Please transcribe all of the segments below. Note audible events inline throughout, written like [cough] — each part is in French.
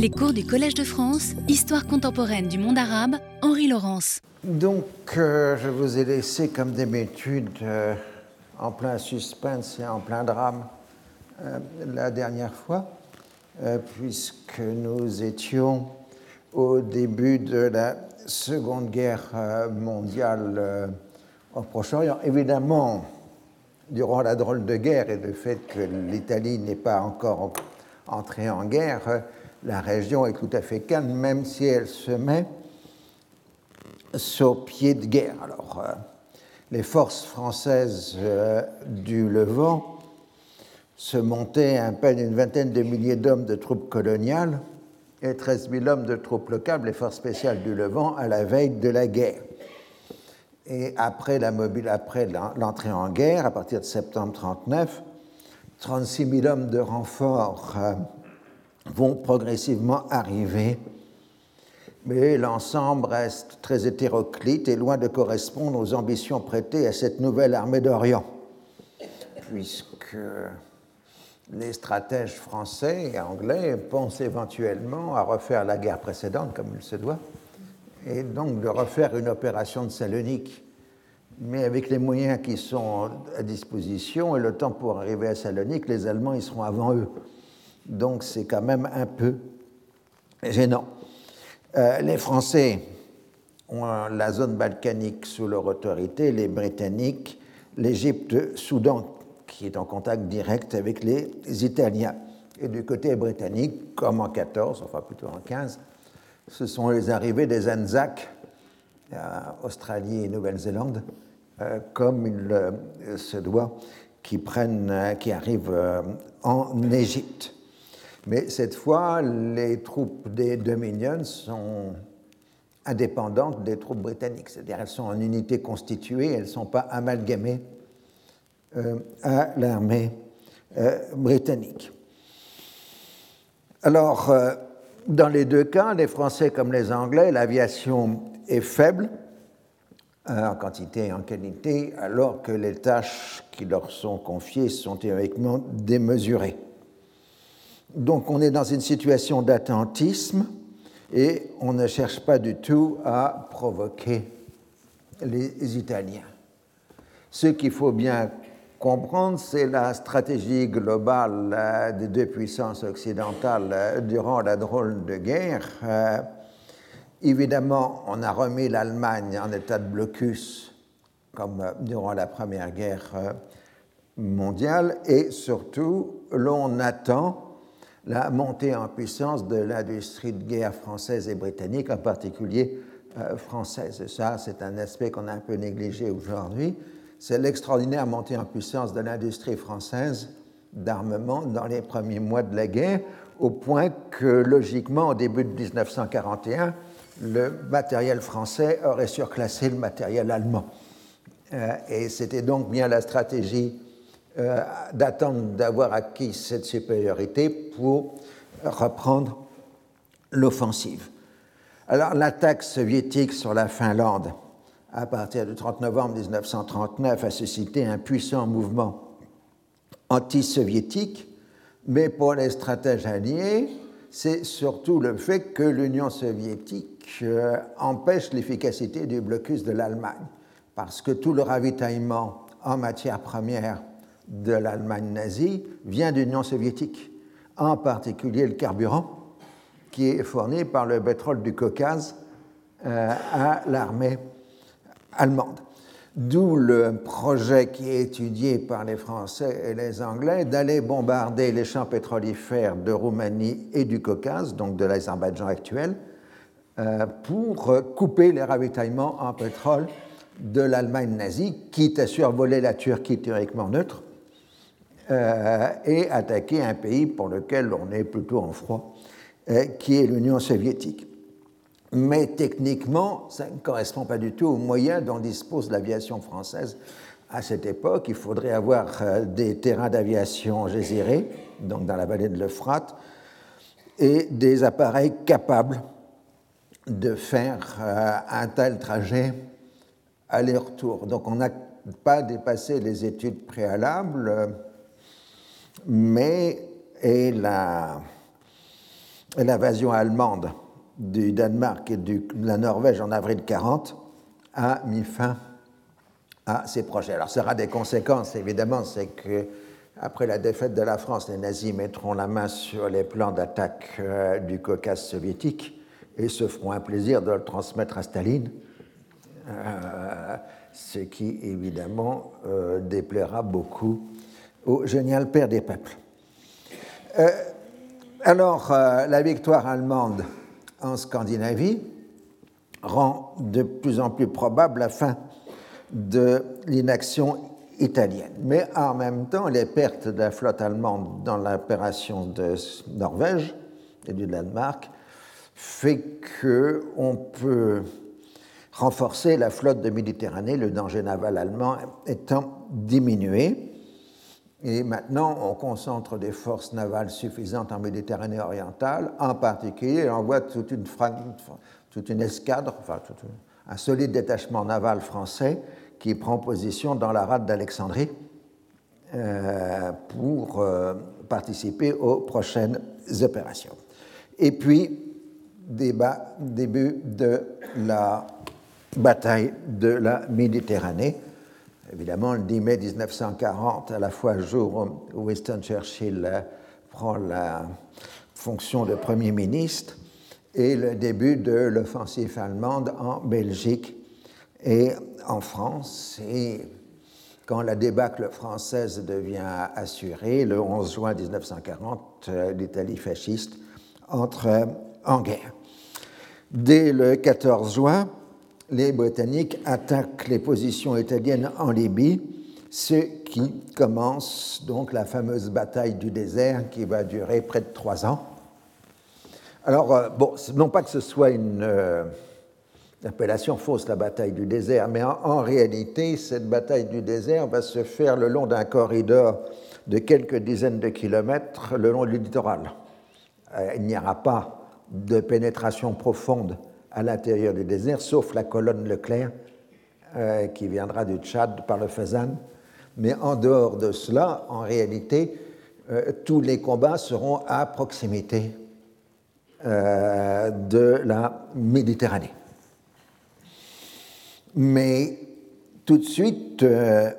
Les cours du Collège de France, Histoire contemporaine du monde arabe, Henri Laurence. Donc, euh, je vous ai laissé, comme d'habitude, euh, en plein suspense et en plein drame euh, la dernière fois, puisque nous étions au début de la Seconde Guerre mondiale au Proche-Orient. Évidemment, durant la drôle de guerre et le fait que l'Italie n'est pas encore entrée en guerre, la région est tout à fait calme, même si elle se met sur pied de guerre. Alors, euh, les forces françaises euh, du Levant se montaient à peine une vingtaine de milliers d'hommes de troupes coloniales et 13 000 hommes de troupes locales, les forces spéciales du Levant, à la veille de la guerre. Et après l'entrée en guerre, à partir de septembre 1939, 36 000 hommes de renfort euh, vont progressivement arriver, mais l'ensemble reste très hétéroclite et loin de correspondre aux ambitions prêtées à cette nouvelle armée d'Orient, puisque les stratèges français et anglais pensent éventuellement à refaire la guerre précédente comme il se doit, et donc de refaire une opération de Salonique. Mais avec les moyens qui sont à disposition et le temps pour arriver à Salonique, les Allemands y seront avant eux. Donc c'est quand même un peu gênant. Euh, les Français ont la zone balkanique sous leur autorité, les Britanniques, l'Égypte, Soudan, qui est en contact direct avec les Italiens. Et du côté britannique, comme en 14, enfin plutôt en 15, ce sont les arrivées des Anzacs, euh, Australie et Nouvelle-Zélande, euh, comme il se doit, qui arrivent en Égypte. Mais cette fois, les troupes des Dominions sont indépendantes des troupes britanniques, c'est-à-dire elles sont en unité constituée, elles ne sont pas amalgamées à l'armée britannique. Alors, dans les deux cas, les Français comme les Anglais, l'aviation est faible euh, en quantité et en qualité, alors que les tâches qui leur sont confiées sont théoriquement démesurées. Donc on est dans une situation d'attentisme et on ne cherche pas du tout à provoquer les Italiens. Ce qu'il faut bien comprendre, c'est la stratégie globale euh, des deux puissances occidentales euh, durant la drôle de guerre. Euh, évidemment, on a remis l'Allemagne en état de blocus, comme durant la Première Guerre mondiale, et surtout, l'on attend la montée en puissance de l'industrie de guerre française et britannique, en particulier française. Et ça, c'est un aspect qu'on a un peu négligé aujourd'hui c'est l'extraordinaire montée en puissance de l'industrie française d'armement dans les premiers mois de la guerre, au point que, logiquement, au début de 1941, le matériel français aurait surclassé le matériel allemand. Euh, et c'était donc bien la stratégie euh, d'attendre d'avoir acquis cette supériorité pour reprendre l'offensive. Alors l'attaque soviétique sur la Finlande à partir du 30 novembre 1939, a suscité un puissant mouvement anti-soviétique, mais pour les stratèges alliés, c'est surtout le fait que l'Union soviétique euh, empêche l'efficacité du blocus de l'Allemagne, parce que tout le ravitaillement en matière première de l'Allemagne nazie vient de l'Union soviétique, en particulier le carburant, qui est fourni par le pétrole du Caucase euh, à l'armée allemande. D'où le projet qui est étudié par les Français et les Anglais d'aller bombarder les champs pétrolifères de Roumanie et du Caucase, donc de l'Azerbaïdjan actuel, euh, pour couper les ravitaillements en pétrole de l'Allemagne nazie, quitte à survoler la Turquie théoriquement neutre, euh, et attaquer un pays pour lequel on est plutôt en froid, euh, qui est l'Union soviétique mais techniquement, ça ne correspond pas du tout aux moyens dont dispose l'aviation française à cette époque. Il faudrait avoir euh, des terrains d'aviation gésirés, donc dans la vallée de l'Euphrate, et des appareils capables de faire un tel trajet aller-retour. Donc on n'a pas dépassé les études préalables, mais et l'invasion allemande du Danemark et de la Norvège en avril 40 a mis fin à ces projets. Alors, ça aura des conséquences, évidemment, c'est que après la défaite de la France, les nazis mettront la main sur les plans d'attaque euh, du Caucase soviétique et se feront un plaisir de le transmettre à Staline, euh, ce qui évidemment euh, déplaira beaucoup au génial père des peuples. alors, la victoire allemande en Scandinavie rend de plus en plus probable la fin de l'inaction italienne. Mais en même temps, les pertes de la flotte allemande dans l'opération de Norvège et du Danemark fait qu'on peut renforcer la flotte de Méditerranée, le danger naval allemand étant diminué. Et maintenant, on concentre des forces navales suffisantes en Méditerranée orientale, en particulier, on voit toute une, escadre, enfin un solide détachement naval français qui prend position dans la rade d'Alexandrie euh, pour euh, participer aux prochaines opérations. Et puis, début de la bataille de la Méditerranée. Évidemment, le 10 mai 1940, à la fois jour où Winston Churchill euh, prend la fonction de Premier ministre, et le début de l'offensive allemande en Belgique et en France. Et quand la débâcle française devient assurée, le 11 juin 1940, euh, l'Italie fasciste entre en guerre. Dès le 14 juin, les Britanniques attaquent les positions italiennes en Libye, ce qui commence donc la fameuse bataille du désert qui va durer près de trois ans. Alors, euh, bon, non pas que ce soit une euh, appellation fausse, la bataille du désert, mais en, réalité, cette bataille du désert va se faire le long d'un corridor de quelques dizaines de kilomètres le long du littoral. Euh, il n'y aura pas de pénétration profonde à l'intérieur du désert, sauf la colonne Leclerc qui viendra du Tchad par le Fezzan. Mais en dehors de cela, en réalité, tous les combats seront à proximité euh, de la Méditerranée. Mais tout de suite, euh,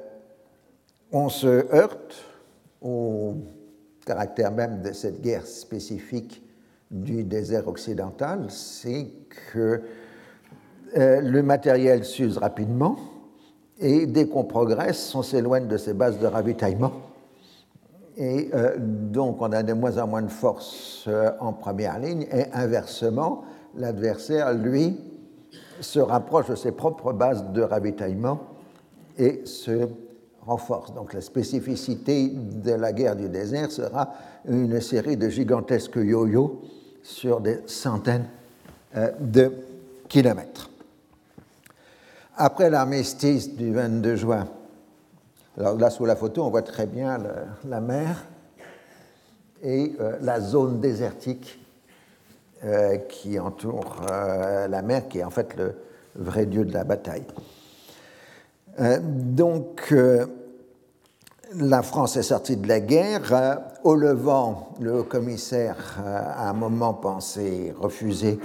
on se heurte au caractère même de cette guerre spécifique du désert occidental, c'est que euh, le matériel s'use rapidement et dès qu'on progresse, on s'éloigne de ses bases de ravitaillement et euh, donc on a de moins en moins de force euh, en première ligne, et inversement, l'adversaire, lui, se rapproche de ses propres bases de ravitaillement et se renforce. Donc la spécificité de la guerre du désert sera une série de gigantesques yo-yo sur des centaines euh, de kilomètres. Après l'armistice du 22 juin alors là, sous la photo, on voit très bien la mer et euh, la zone désertique euh, qui entoure la mer, qui est en fait le vrai lieu de la bataille. donc, la France est sortie de la guerre. Au Levant, le commissaire a à un moment pensé refuser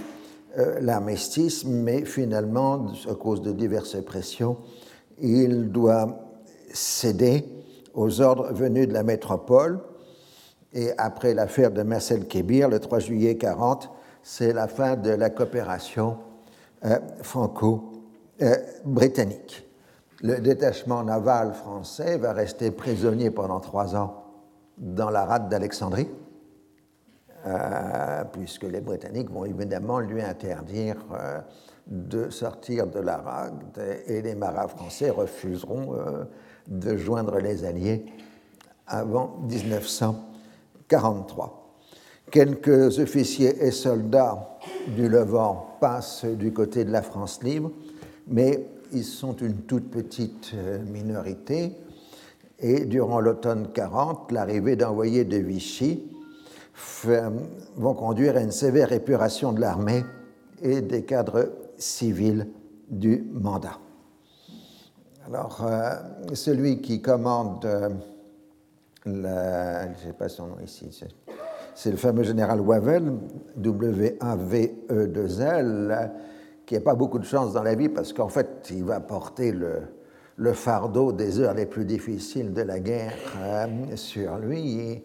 l'armistice, mais finalement, à cause de diverses pressions, il doit cédé aux ordres venus de la métropole. Et après l'affaire de Marcel Kébir, le 3 juillet 40, c'est la fin de la coopération euh, franco-britannique. Le détachement naval français va rester prisonnier pendant trois ans dans la rade d'Alexandrie, euh, puisque les Britanniques vont évidemment lui interdire euh, de sortir de la rade et les marins français refuseront de joindre les Alliés avant 1943. Quelques officiers et soldats du Levant passent du côté de la France libre, mais ils sont une toute petite euh, minorité. Et durant l'automne 40, l'arrivée d'envoyés de Vichy vont conduire à une sévère épuration de l'armée et des cadres civils du mandat. Alors, euh, celui qui commande, euh, je ne sais pas son nom ici, c'est le fameux général Wavell, W-A-V-E-2-L, qui n'a pas beaucoup de chance dans la vie parce qu'en fait, il va porter le, fardeau des heures les plus difficiles de la guerre euh, sur lui.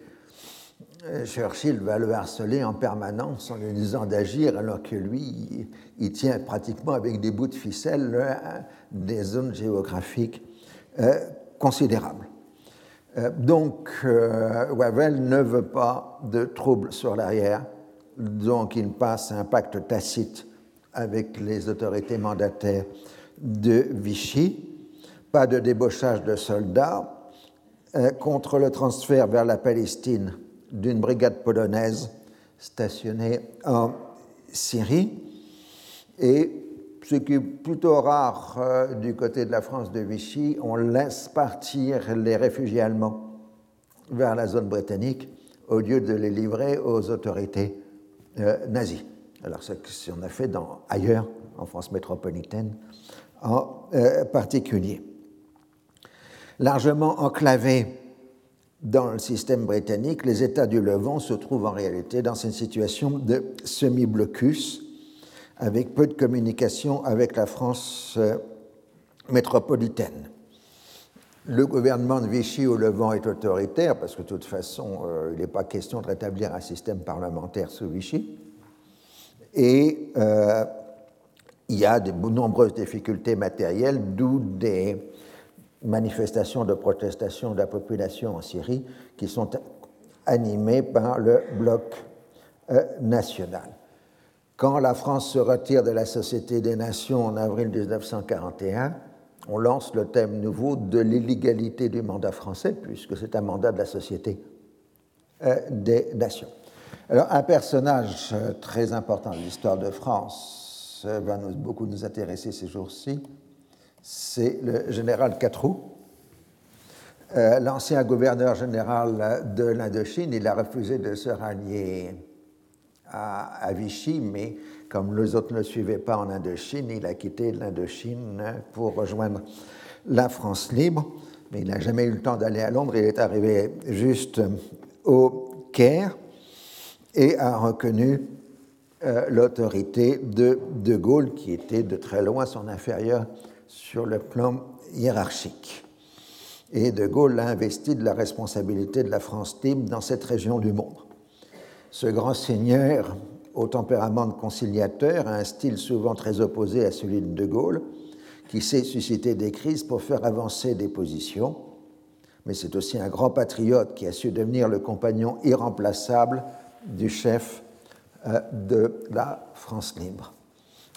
Euh, Churchill va le harceler en permanence en lui disant d'agir alors que lui, il, tient pratiquement avec des bouts de ficelle euh, des zones géographiques considérables. donc, Wavell ne veut pas de troubles sur l'arrière, donc il passe un pacte tacite avec les autorités mandataires de Vichy pas de débauchage de soldats, euh, contre le transfert vers la Palestine d'une brigade polonaise stationnée en Syrie. Et ce qui est plutôt rare euh, du côté de la France de Vichy, on laisse partir les réfugiés allemands vers la zone britannique au lieu de les livrer aux autorités euh, nazies. Alors, ce qu'on a fait ailleurs, en France métropolitaine en particulier largement enclavés dans le système britannique, les États du Levant se trouvent en réalité dans une situation de semi-blocus, avec peu de communication avec la France euh, métropolitaine. Le gouvernement de Vichy au Levant est autoritaire, parce que de toute façon, euh, il n'est pas question de rétablir un système parlementaire sous Vichy. Et euh, il y a de nombreuses difficultés matérielles, d'où des manifestations de protestation de la population en Syrie qui sont animées par le bloc euh, national. Quand la France se retire de la Société des Nations en avril 1941, on lance le thème nouveau de l'illégalité du mandat français, puisque c'est un mandat de la Société euh, des Nations. Alors, un personnage euh, très important de l'histoire de France va nous, beaucoup nous intéresser ces jours-ci, c'est le général Catroux, euh, l'ancien gouverneur général de l'Indochine. Il a refusé de se rallier à, Vichy, mais comme les autres ne suivaient pas en Indochine, il a quitté l'Indochine pour rejoindre la France libre. Mais il n'a jamais eu le temps d'aller à Londres. Il est arrivé juste au Caire et a reconnu euh, l'autorité de De Gaulle, qui était de très loin son inférieur sur le plan hiérarchique. Et De Gaulle a investi de la responsabilité de la France libre dans cette région du monde. Ce grand seigneur, au tempérament de conciliateur, a un style souvent très opposé à celui de De Gaulle, qui sait susciter des crises pour faire avancer des positions, mais c'est aussi un grand patriote qui a su devenir le compagnon irremplaçable du chef euh, de la France libre.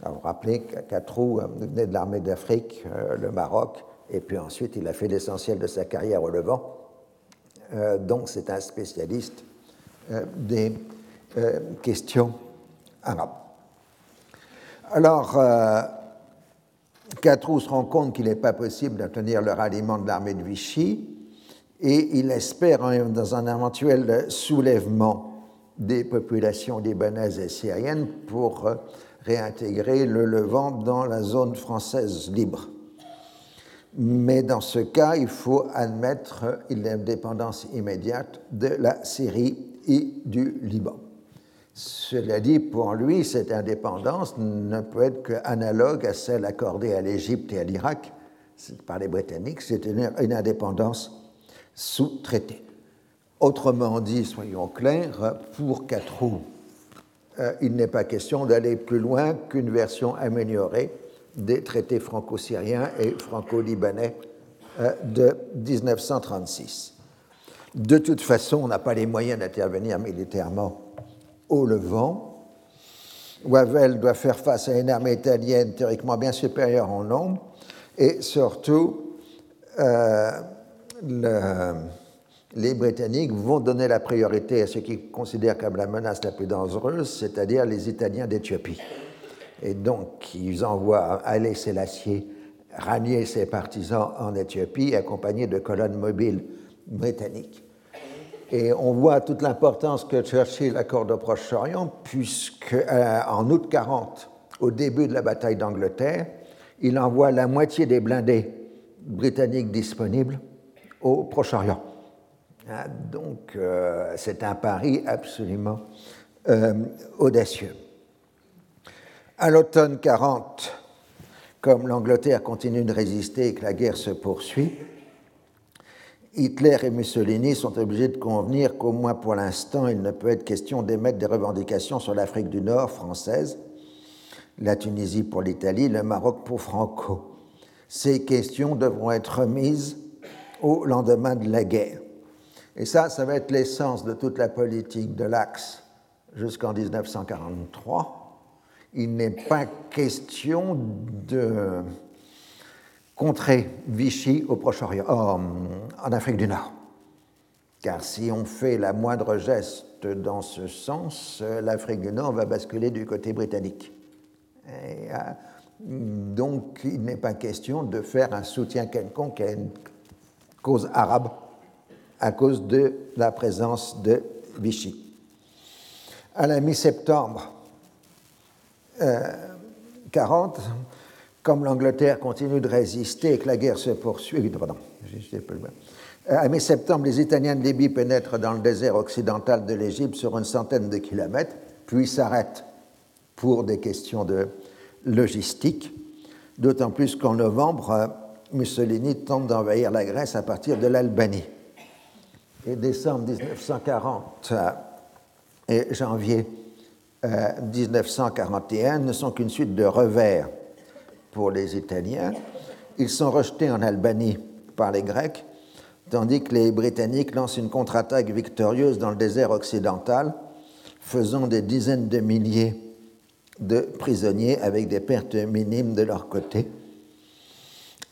vous rappelez qu'Atrou venait de l'armée d'Afrique, euh, le Maroc, et puis ensuite il a fait l'essentiel de sa carrière au Levant. Euh, donc c'est un spécialiste des questions arabes. Alors, Catrou se rend compte qu'il n'est pas possible d'obtenir le ralliement de l'armée de Vichy et il espère, dans un éventuel soulèvement des populations libanaises et syriennes pour euh, réintégrer le Levant dans la zone française libre. Mais dans ce cas, il faut admettre l'indépendance immédiate de la Syrie et du Liban. Cela dit, pour lui, cette indépendance ne peut être qu'analogue à celle accordée à l'Égypte et à l'Irak par les Britanniques, c'est une indépendance sous traité. Autrement dit, soyons clairs, pour Catrou, euh, il n'est pas question d'aller plus loin qu'une version améliorée des traités franco-syriens et franco-libanais euh, de 1936. De toute façon, on n'a pas les moyens d'intervenir militairement au Levant. Wavell doit faire face à une armée italienne théoriquement bien supérieure en nombre et surtout euh, le les Britanniques vont donner la priorité à ce qu'ils considèrent comme la menace la plus dangereuse, c'est-à-dire les Italiens d'Éthiopie. Et donc, ils envoient aller Sélassié rallier ses partisans en Éthiopie, accompagnés de colonnes mobiles britanniques. Et on voit toute l'importance que Churchill accorde au Proche-Orient, puisque euh, en août 40, au début de la bataille d'Angleterre, il envoie la moitié des blindés britanniques disponibles au Proche-Orient Ah, donc, c'est un pari absolument audacieux. À l'automne 40, comme l'Angleterre continue de résister et que la guerre se poursuit, Hitler et Mussolini sont obligés de convenir qu'au moins pour l'instant, il ne peut être question d'émettre des revendications sur l'Afrique du Nord française, la Tunisie pour l'Italie, le Maroc pour Franco. Ces questions devront être remises au lendemain de la guerre. Et ça, ça va être l'essence de toute la politique de l'Axe jusqu'en 1943 il n'est pas question de contrer Vichy au Proche-Orient, en Afrique du Nord. Car si on fait la moindre geste dans ce sens, l'Afrique du Nord va basculer du côté britannique. Euh, donc, il n'est pas question de faire un soutien quelconque à une cause arabe à cause de la présence de Vichy. À la mi-septembre, 40, comme l'Angleterre continue de résister et que la guerre se poursuit, pardon, à mi-septembre, les Italiens de Libye pénètrent dans le désert occidental de l'Égypte sur une centaine de kilomètres, puis s'arrêtent pour des questions de logistique, d'autant plus qu'en novembre, Mussolini tente d'envahir la Grèce à partir de l'Albanie. Et décembre 1940 et janvier 1941 ne sont qu'une suite de revers pour les Italiens. Ils sont rejetés en Albanie par les Grecs, tandis que les Britanniques lancent une contre-attaque victorieuse dans le désert occidental, faisant des dizaines de milliers de prisonniers avec des pertes minimes de leur côté.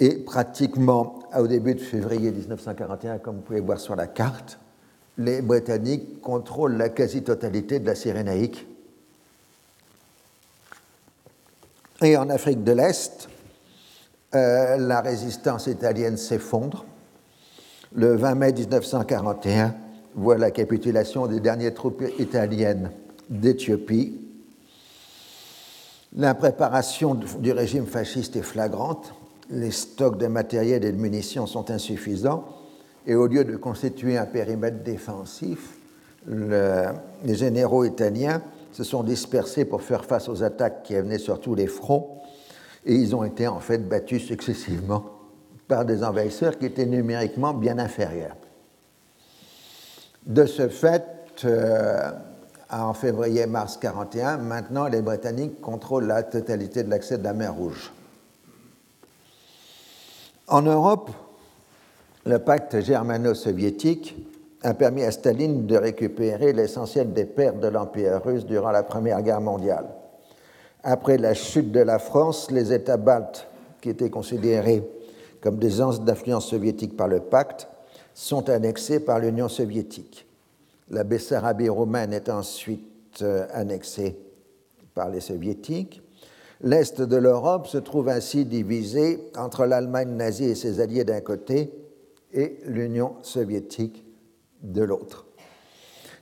Et pratiquement au début de février 1941, comme vous pouvez voir sur la carte, les Britanniques contrôlent la quasi-totalité de la Cyrénaïque Et en Afrique de l'Est, euh, la résistance italienne s'effondre. Le 20 mai 1941 voit la capitulation des dernières troupes italiennes d'Éthiopie. L'impréparation du régime fasciste est flagrante. Les stocks de matériel et de munitions sont insuffisants. Et au lieu de constituer un périmètre défensif, les généraux italiens se sont dispersés pour faire face aux attaques qui venaient sur tous les fronts, et ils ont été en fait battus successivement par des envahisseurs qui étaient numériquement bien inférieurs. De ce fait, euh, en février-mars 41, maintenant les Britanniques contrôlent la totalité de l'accès de la mer Rouge. En Europe, le pacte germano-soviétique a permis à Staline de récupérer l'essentiel des pertes de l'Empire russe durant la Première Guerre mondiale. Après la chute de la France, les États baltes, qui étaient considérés comme des anses d'influence soviétique par le pacte, sont annexés par l'Union soviétique. La Bessarabie roumaine est ensuite euh, annexée par les soviétiques. L'Est de l'Europe se trouve ainsi divisé entre l'Allemagne nazie et ses alliés d'un côté et l'Union soviétique de l'autre.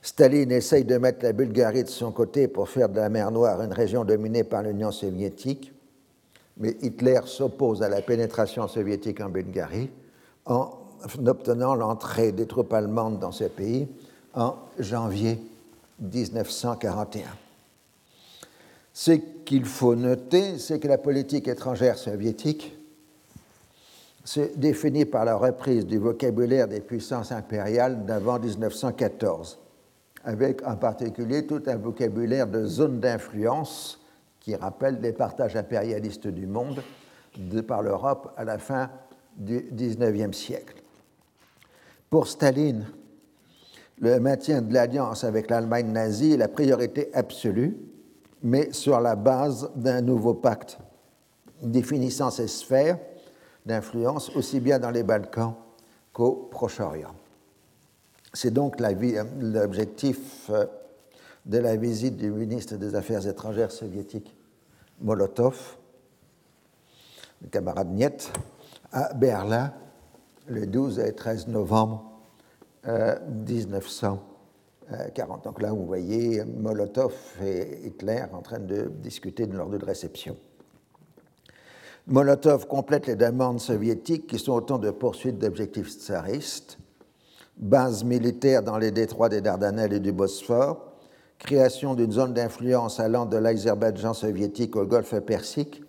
Staline essaye de mettre la Bulgarie de son côté pour faire de la mer Noire une région dominée par l'Union soviétique, mais Hitler s'oppose à la pénétration soviétique en Bulgarie en obtenant l'entrée des troupes allemandes dans ce pays en janvier 1941. Ce qu'il faut noter, c'est que la politique étrangère soviétique c'est défini par la reprise du vocabulaire des puissances impériales d'avant 1914, avec en particulier tout un vocabulaire de zone d'influence qui rappelle les partages impérialistes du monde de par l'Europe à la fin du XIXe siècle. Pour Staline, le maintien de l'alliance avec l'Allemagne nazie est la priorité absolue, mais sur la base d'un nouveau pacte définissant ses sphères d'influence aussi bien dans les Balkans qu'au Proche-Orient. C'est donc l'objectif euh, de la visite du ministre des Affaires étrangères soviétique Molotov, le camarade Niet, à Berlin le 12 et 13 novembre euh, 1900. Euh, 40. Donc là, vous voyez Molotov et Hitler en train de discuter de l'ordre de réception. Molotov complète les demandes soviétiques qui sont autant de poursuites d'objectifs tsaristes, base militaire dans les détroits des Dardanelles et du Bosphore, création d'une zone d'influence allant de l'Azerbaïdjan soviétique au golfe Persique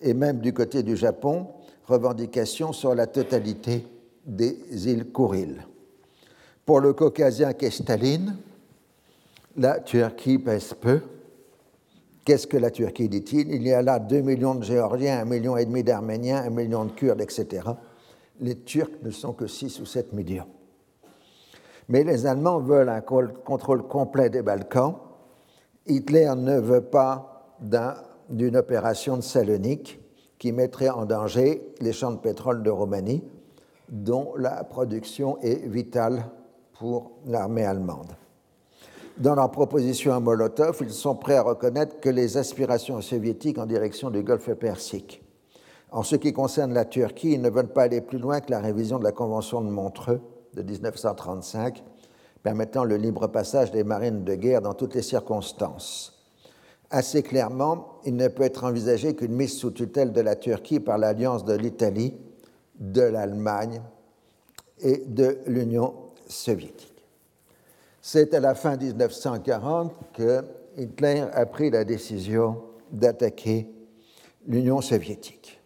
et même du côté du Japon, revendication sur la totalité des îles Kouril. Pour le Caucasien qu'est la Turquie pèse peu. Qu'est-ce que la Turquie, dit-il? Il y a là 2 millions de Géorgiens, 1 million et demi d'Arméniens, 1 million de Kurdes, etc. Les Turcs ne sont que 6 ou 7 millions. Mais les Allemands veulent un contrôle complet des Balkans. Hitler ne veut pas d'une opération de Salonique qui mettrait en danger les champs de pétrole de Roumanie, dont la production est vitale pour l'armée allemande. Dans leur proposition à Molotov, ils sont prêts à reconnaître que les aspirations soviétiques en direction du Golfe Persique. En ce qui concerne la Turquie, ils ne veulent pas aller plus loin que la révision de la Convention de Montreux de 1935, permettant le libre passage des marines de guerre dans toutes les circonstances. Assez clairement, il ne peut être envisagé qu'une mise sous tutelle de la Turquie par l'alliance de l'Italie, de l'Allemagne et de l'Union C'est à la fin 1940 que Hitler a pris la décision d'attaquer l'Union soviétique.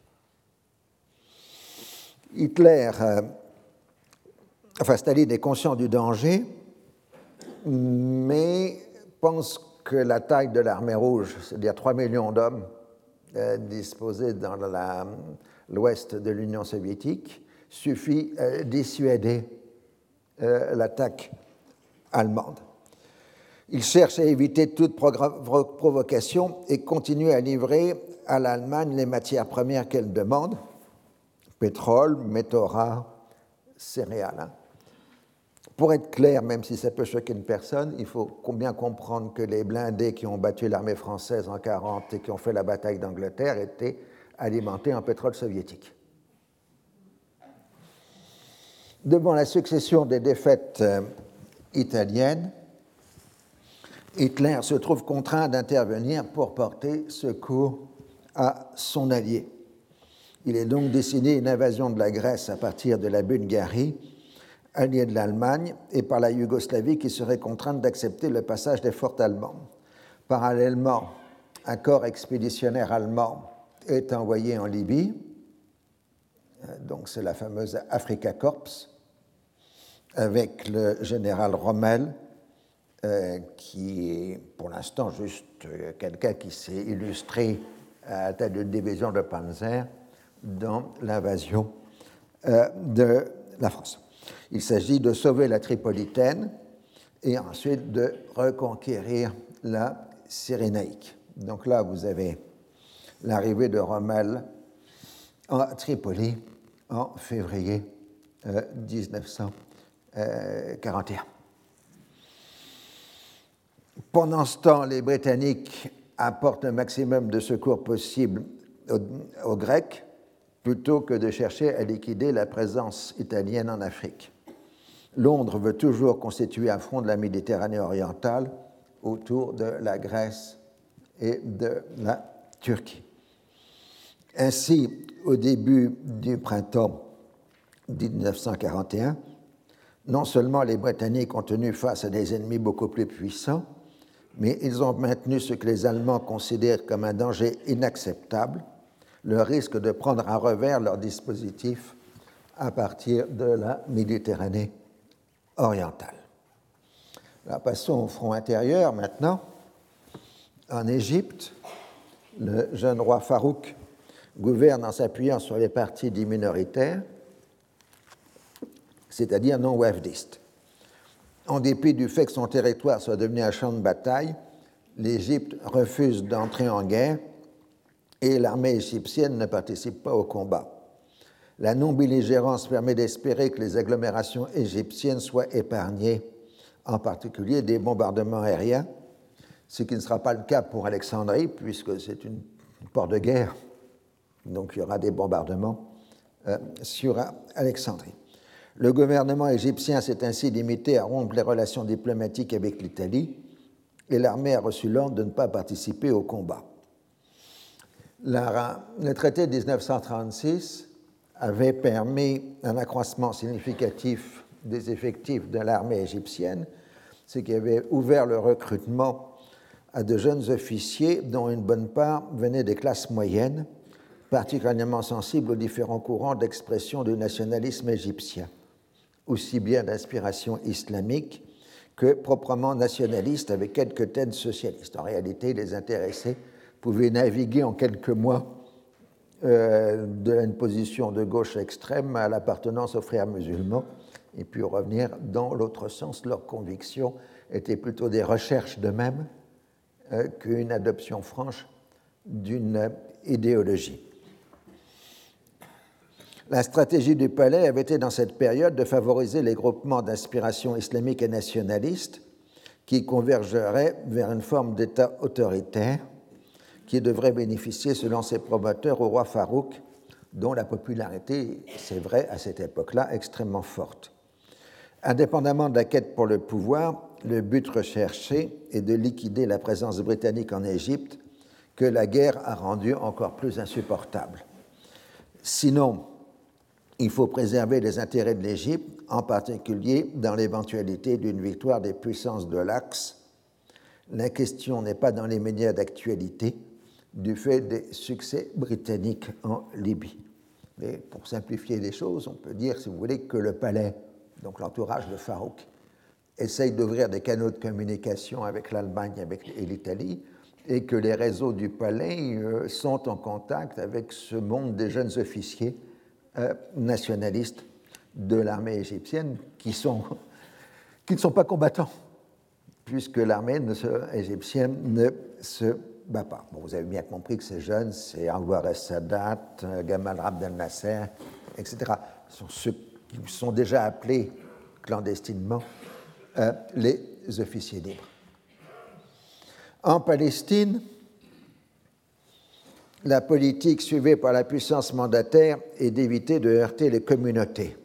Hitler, euh, enfin Staline est conscient du danger, mais pense que la taille de l'armée rouge, c'est-à-dire 3 millions d'hommes euh, disposés dans l'ouest de l'Union soviétique, suffit à dissuader euh, l'attaque allemande. Il cherche à éviter toute provocation et continue à livrer à l'Allemagne les matières premières qu'elle demande, pétrole, métaux rares, céréales. Hein. Pour être clair, même si ça peut choquer une personne, il faut bien comprendre que les blindés qui ont battu l'armée française en 40 et qui ont fait la bataille d'Angleterre étaient alimentés en pétrole soviétique. Devant la succession des défaites euh, italiennes, Hitler se trouve contraint d'intervenir pour porter secours à son allié. Il est donc décidé une invasion de la Grèce à partir de la Bulgarie alliée de l'Allemagne, et par la Yougoslavie qui serait contrainte d'accepter le passage des fortes allemandes. Parallèlement, un corps expéditionnaire allemand est envoyé en Libye, euh, donc c'est la fameuse Africa Corps, avec le général Rommel, euh, qui est pour l'instant juste euh, quelqu'un qui s'est illustré à tête de division de Panzer dans l'invasion euh, de la France. Il s'agit de sauver la Tripolitaine et ensuite de reconquérir la Cyrénaïque. Donc là, vous avez l'arrivée de Rommel à Tripoli en février euh, euh, Pendant ce temps, les Britanniques apportent le maximum de secours possible aux, aux Grecs plutôt que de chercher à liquider la présence italienne en Afrique. Londres veut toujours constituer un front de la Méditerranée orientale autour de la Grèce et de la Turquie. Ainsi, au début du printemps 1941, non seulement les Britanniques ont tenu face à des ennemis beaucoup plus puissants, mais ils ont maintenu ce que les Allemands considèrent comme un danger inacceptable, le risque de prendre à revers leur dispositif à partir de la Méditerranée orientale. passons au front intérieur maintenant. En Égypte, le jeune roi Farouk gouverne en s'appuyant sur les partis dits minoritaires, c'est-à-dire non wafdistes. En dépit du fait que son territoire soit devenu un champ de bataille, l'Égypte refuse d'entrer en guerre et l'armée égyptienne ne participe pas au combat. La non-belligérance permet d'espérer que les agglomérations égyptiennes soient épargnées, en particulier des bombardements aériens, ce qui ne sera pas le cas pour Alexandrie, puisque c'est une port de guerre, donc il y aura des bombardements euh, sur Alexandrie. Le gouvernement égyptien s'est ainsi limité à rompre les relations diplomatiques avec l'Italie, et l'armée a reçu l'ordre de ne pas participer au combat. le traité de 1936 avait permis un accroissement significatif des effectifs de l'armée égyptienne, c'est qu'il avait ouvert le recrutement à de jeunes officiers dont une bonne part venait des classes moyennes, particulièrement sensibles aux différents courants d'expression du nationalisme égyptien, aussi bien d'inspiration islamique que proprement nationaliste avec quelques têtes socialistes. En réalité, les intéressés pouvaient naviguer en quelques mois euh, d'une position de gauche extrême à l'appartenance aux frères musulmans et puis revenir dans l'autre sens. Leurs convictions étaient plutôt des recherches d'eux-mêmes euh, qu'une adoption franche d'une idéologie. La stratégie du palais avait été dans cette période de favoriser les groupements d'inspiration islamique et nationaliste qui convergeraient vers une forme d'État autoritaire qui devrait bénéficier, selon ses promoteurs, au roi Farouk, dont la popularité, c'est vrai, à cette époque-là, extrêmement forte. Indépendamment de la quête pour le pouvoir, le but recherché est de liquider la présence britannique en Égypte, que la guerre a rendue encore plus insupportable. Sinon, il faut préserver les intérêts de l'Égypte, en particulier dans l'éventualité d'une victoire des puissances de l'Axe. La question n'est pas dans les médias d'actualité, du fait des succès britanniques en Libye. Mais pour simplifier les choses, on peut dire, si vous voulez, que le palais, donc l'entourage de Farouk, essaye d'ouvrir des canaux de communication avec l'Allemagne et l'Italie, et que les réseaux du palais euh, sont en contact avec ce monde des jeunes officiers euh, nationalistes de l'armée égyptienne qui, sont, qui ne sont pas combattants, puisque l'armée égyptienne ne se pas. vous avez bien compris que ces jeunes, c'est Anwar el-Sadat, Gamal Abdel Nasser, etc. Sont ceux qui sont déjà appelés clandestinement euh, les officiers libres. En Palestine, la politique suivie par la puissance mandataire est d'éviter de heurter les communautés.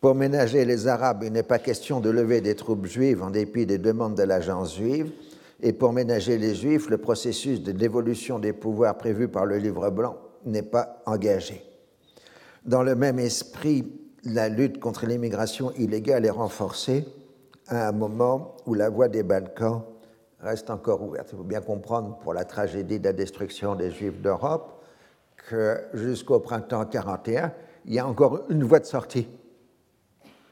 Pour ménager les Arabes, il n'est pas question de lever des troupes juives en dépit des demandes de l'agence juive, et pour ménager les Juifs, le processus de dévolution des pouvoirs prévu par le livre blanc n'est pas engagé. Dans le même esprit, la lutte contre l'immigration illégale est renforcée à un moment où la voie des Balkans reste encore ouverte. Il faut bien comprendre pour la tragédie de la destruction des Juifs d'Europe que jusqu'au printemps 41, il y a encore une voie de sortie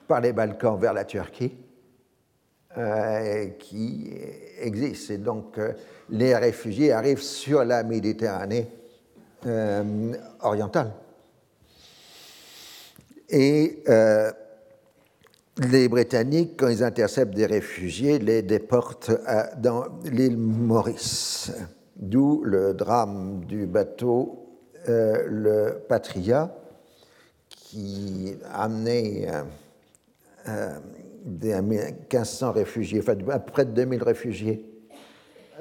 par les Balkans vers la Turquie euh, qui existe. Et donc, euh, les réfugiés arrivent sur la Méditerranée euh, orientale. Et les Britanniques, quand ils interceptent des réfugiés, les déportent dans l'île Maurice, d'où le drame du bateau le Patria, qui a amené des 1500 réfugiés, près de 2000 réfugiés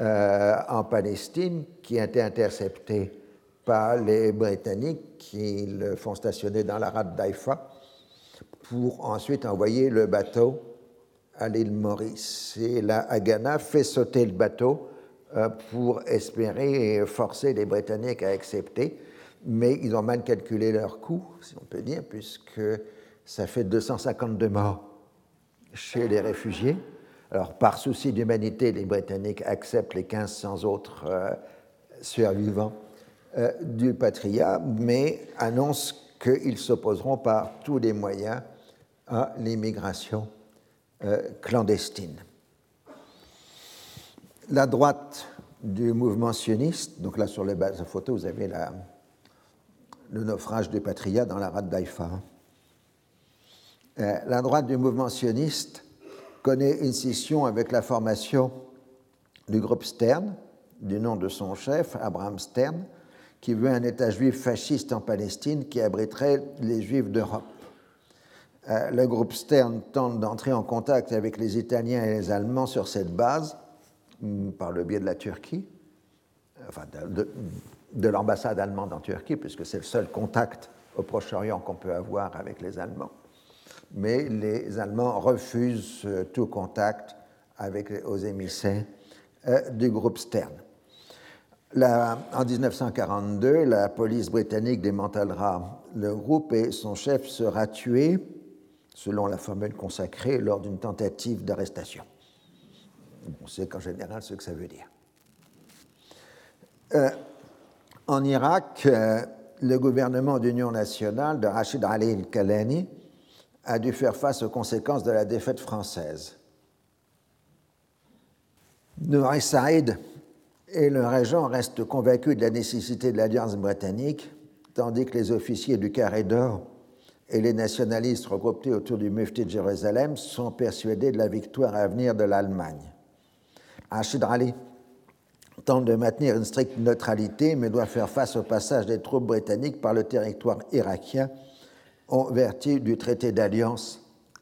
euh, en Palestine qui ont été interceptés par les Britanniques qui le font stationner dans la rade pour ensuite envoyer le bateau à l'île Maurice. Et la Haganah fait sauter le bateau euh, pour espérer forcer les Britanniques à accepter, mais ils ont mal calculé leur coût, si on peut dire, puisque ça fait 252 morts chez les réfugiés. Alors, par souci d'humanité, les Britanniques acceptent les 1500 autres euh, survivants euh, du Patria, mais annoncent qu'ils s'opposeront par tous les moyens à l'immigration euh, clandestine. La droite du mouvement sioniste, donc là sur les bases photo, vous avez le naufrage du Patria dans la rade d'Haïfa. Euh, la droite du mouvement sioniste connaît une scission avec la formation du groupe Stern, du nom de son chef, Abraham Stern, qui veut un État juif fasciste en Palestine qui abriterait les juifs d'Europe. Euh, le groupe Stern tente d'entrer en contact avec les Italiens et les Allemands sur cette base, mm, par le biais de la Turquie, enfin de l'ambassade allemande en Turquie, puisque c'est le seul contact au Proche-Orient qu'on peut avoir avec les Allemands mais les Allemands refusent tout contact avec les, aux émissaires euh, du groupe Stern. en 1942, la police britannique démantèlera le groupe et son chef sera tué selon la formule consacrée lors d'une tentative d'arrestation. On sait qu'en général ce que ça veut dire. Euh, en Irak, euh, le gouvernement d'union nationale de Rachid Ali al-Kalani a dû faire face aux conséquences de la défaite française. Nouri Saïd et le régent restent convaincus de la nécessité de l'alliance britannique, tandis que les officiers du Carré d'Or et les nationalistes regroupés autour du mufti de Jérusalem sont persuadés de la victoire à venir de l'Allemagne. Rachid Ali tente de maintenir une stricte neutralité, mais doit faire face au passage des troupes britanniques par le territoire irakien en vertu du traité d'alliance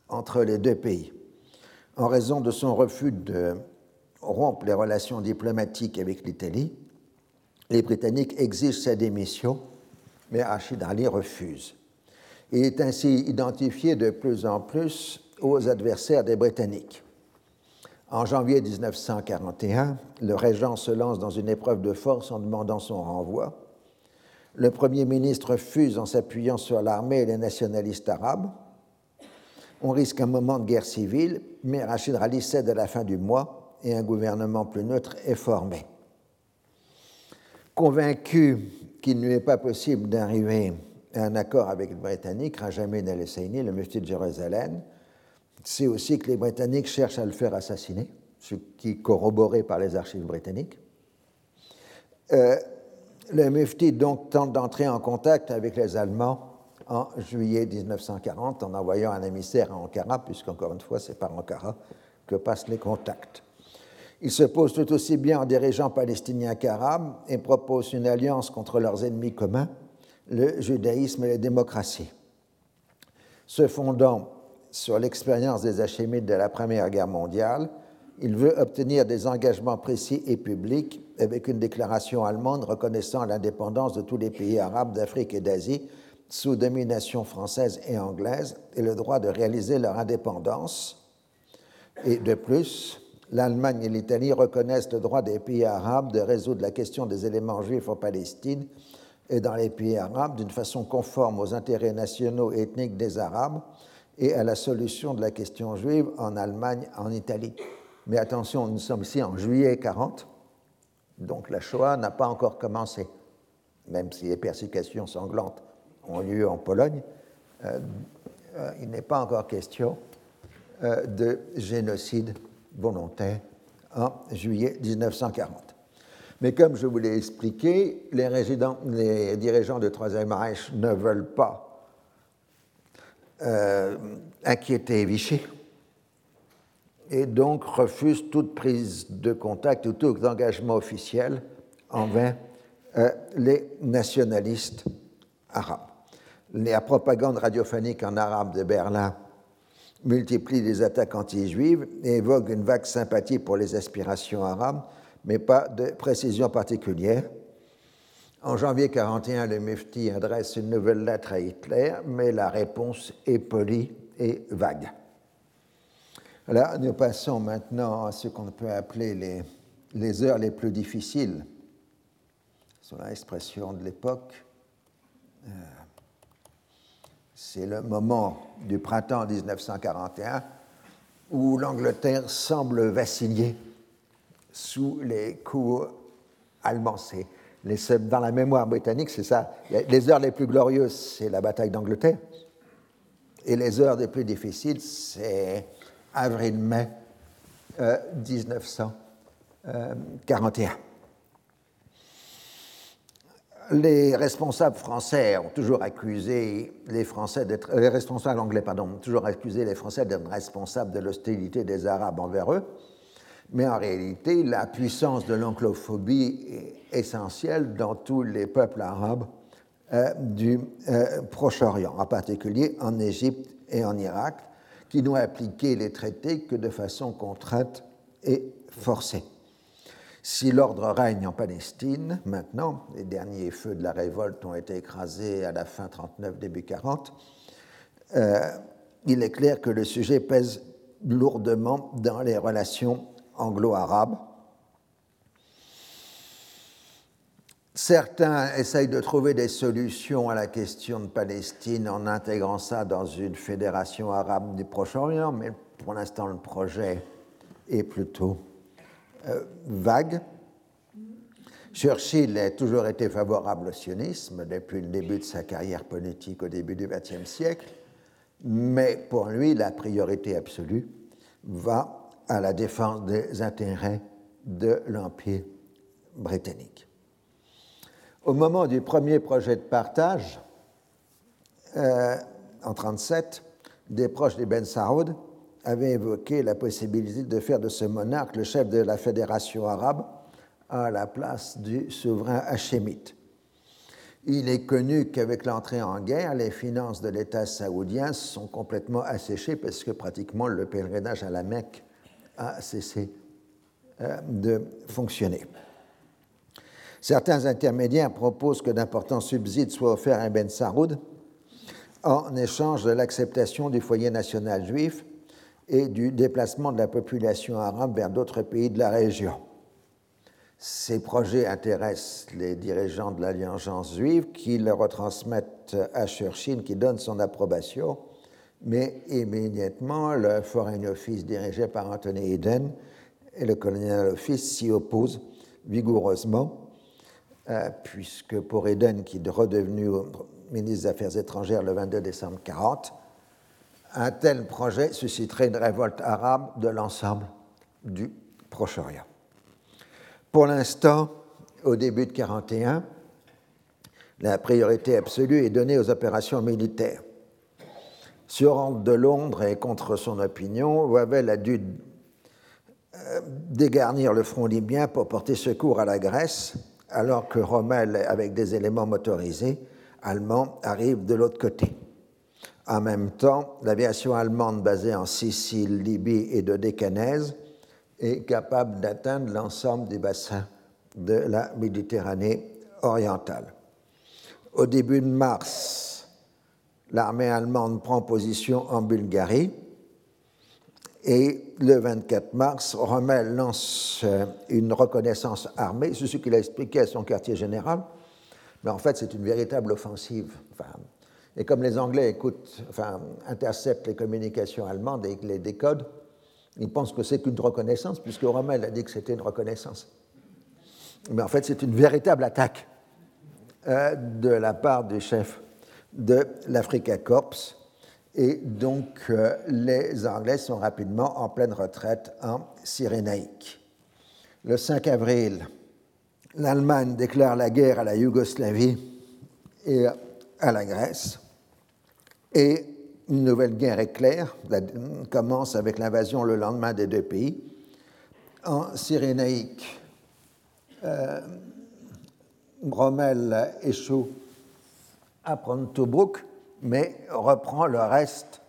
entre les deux pays. En raison de son refus de rompre les relations diplomatiques avec l'Italie, les Britanniques exigent sa démission, mais Rachid Ali refuse. Il est ainsi identifié de plus en plus aux adversaires des Britanniques. En janvier 1941, le régent se lance dans une épreuve de force en demandant son renvoi. Le Premier ministre refuse en s'appuyant sur l'armée et les nationalistes arabes. On risque un moment de guerre civile, mais Rachid Ali cède à la fin du mois et un gouvernement plus neutre est formé. Convaincu qu'il ne lui est pas possible d'arriver un accord avec les Britanniques, Rajamin el-Husseini, le mufti de Jérusalem, c'est aussi que les Britanniques cherchent à le faire assassiner, ce qui est corroboré par les archives britanniques. Euh, le Mufti donc tente d'entrer en contact avec les Allemands en juillet 1940 en envoyant un émissaire à Ankara, puisqu'encore une fois, c'est par Ankara que passent les contacts. Il se pose tout aussi bien en dirigeant palestinien qu'arabe et propose une alliance contre leurs ennemis communs, le judaïsme et les démocraties. Se fondant sur l'expérience des Hachémites de la Première Guerre mondiale, il veut obtenir des engagements précis et publics avec une déclaration allemande reconnaissant l'indépendance de tous les pays arabes d'Afrique et d'Asie sous domination française et anglaise et le droit de réaliser leur indépendance. Et de plus, l'Allemagne et l'Italie reconnaissent le droit des pays arabes de résoudre la question des éléments juifs en Palestine et dans les pays arabes d'une façon conforme aux intérêts nationaux et ethniques des Arabes et à la solution de la question juive en Allemagne, en Italie. Mais attention, nous sommes ici en juillet 40, donc la Shoah n'a pas encore commencé, même si les persécutions sanglantes ont lieu en Pologne. Euh, euh, il n'est pas encore question euh, de génocide volontaire en juillet 1940. Mais comme je vous l'ai expliqué, les, dirigeants du Troisième Reich ne veulent pas euh, inquiéter Vichy et donc refuse toute prise de contact ou tout engagement officiel envers euh, les nationalistes arabes. La propagande radiophonique en arabe de Berlin multiplie les attaques anti-juives et évoque une vague sympathie pour les aspirations arabes, mais pas de précision particulière. En janvier 1941, le Mufti adresse une nouvelle lettre à Hitler, mais la réponse est polie et vague. Là, nous passons maintenant à ce qu'on peut appeler les, les, heures les plus difficiles, sur l'expression de l'époque. Euh, c'est le moment du printemps 1941 où l'Angleterre semble vaciller sous les coups allemands dans la mémoire britannique, c'est ça. Les heures les plus glorieuses, c'est la bataille d'Angleterre. Et les heures les plus difficiles, c'est avril-mai 1941. Euh, les responsables français ont toujours accusé les Français d'être, les responsables anglais, pardon, ont toujours accusé les Français d'être responsables de l'hostilité des Arabes envers eux. Mais en réalité, la puissance de l'anglophobie est essentielle dans tous les peuples arabes euh, du euh, Proche-Orient, en particulier en Égypte et en Irak, qui n'ont appliqué les traités que de façon contrainte et forcée. Si l'ordre règne en Palestine, maintenant, les derniers feux de la révolte ont été écrasés à la fin 39, début 40, euh, il est clair que le sujet pèse lourdement dans les relations anglo-arabe. Certains essayent de trouver des solutions à la question de Palestine en intégrant ça dans une fédération arabe du Proche-Orient, mais pour l'instant le projet est plutôt euh, vague. Churchill a toujours été favorable au sionisme depuis le début de sa carrière politique au début du XXe siècle, mais pour lui, la priorité absolue va à la défense des intérêts de l'Empire britannique. Au moment du premier projet de partage, euh, en 1937, des proches d'Ibn Saoud avaient évoqué la possibilité de faire de ce monarque le chef de la fédération arabe à la place du souverain hachémite. Il est connu qu'avec l'entrée en guerre, les finances de l'État saoudien sont complètement asséchées parce que pratiquement le pèlerinage à la Mecque a cessé euh, de fonctionner. Certains intermédiaires proposent que d'importants subsides soient offerts à Ben Saoud en échange de l'acceptation du foyer national juif et du déplacement de la population arabe vers d'autres pays de la région. Ces projets intéressent les dirigeants de l'Alliance juive qui le retransmettent à Churchill qui donne son approbation, mais immédiatement le Foreign Office dirigé par Anthony Eden et le Colonial Office s'y opposent vigoureusement, euh, puisque pour Eden, qui est redevenu ministre des Affaires étrangères le 22 décembre 1940, un tel projet susciterait une révolte arabe de l'ensemble du Proche-Orient. Pour l'instant, au début de 1941, la priorité absolue est donnée aux opérations militaires. Sur de Londres et contre son opinion, Wavell a dû euh, dégarnir le front libyen pour porter secours à la Grèce, alors que Rommel, avec des éléments motorisés allemands, arrive de l'autre côté. En même temps, l'aviation allemande basée en Sicile, Libye et de Décanèse est capable d'atteindre l'ensemble des bassins de la Méditerranée orientale. Au début de mars, l'armée allemande prend position en Bulgarie et le 24 mars, Rommel lance euh, une reconnaissance armée, c'est ce qu'il a expliqué à son quartier général, mais en fait c'est une véritable offensive. et comme les Anglais écoutent, enfin, interceptent les communications allemandes et les décodent, ils pensent que c'est qu'une reconnaissance, puisque Rommel a dit que c'était une reconnaissance. Mais en fait, c'est une véritable attaque euh, de la part du chef de l'Africa Corps. Et donc, euh, les Anglais sont rapidement en pleine retraite en Cyrénaïque. Le 5 avril, l'Allemagne déclare la guerre à la Yougoslavie et à la Grèce. Et une nouvelle guerre éclair commence avec l'invasion le lendemain des deux pays. En Cyrénaïque, euh, Rommel échoue à prendre Tobruk, mais reprend le reste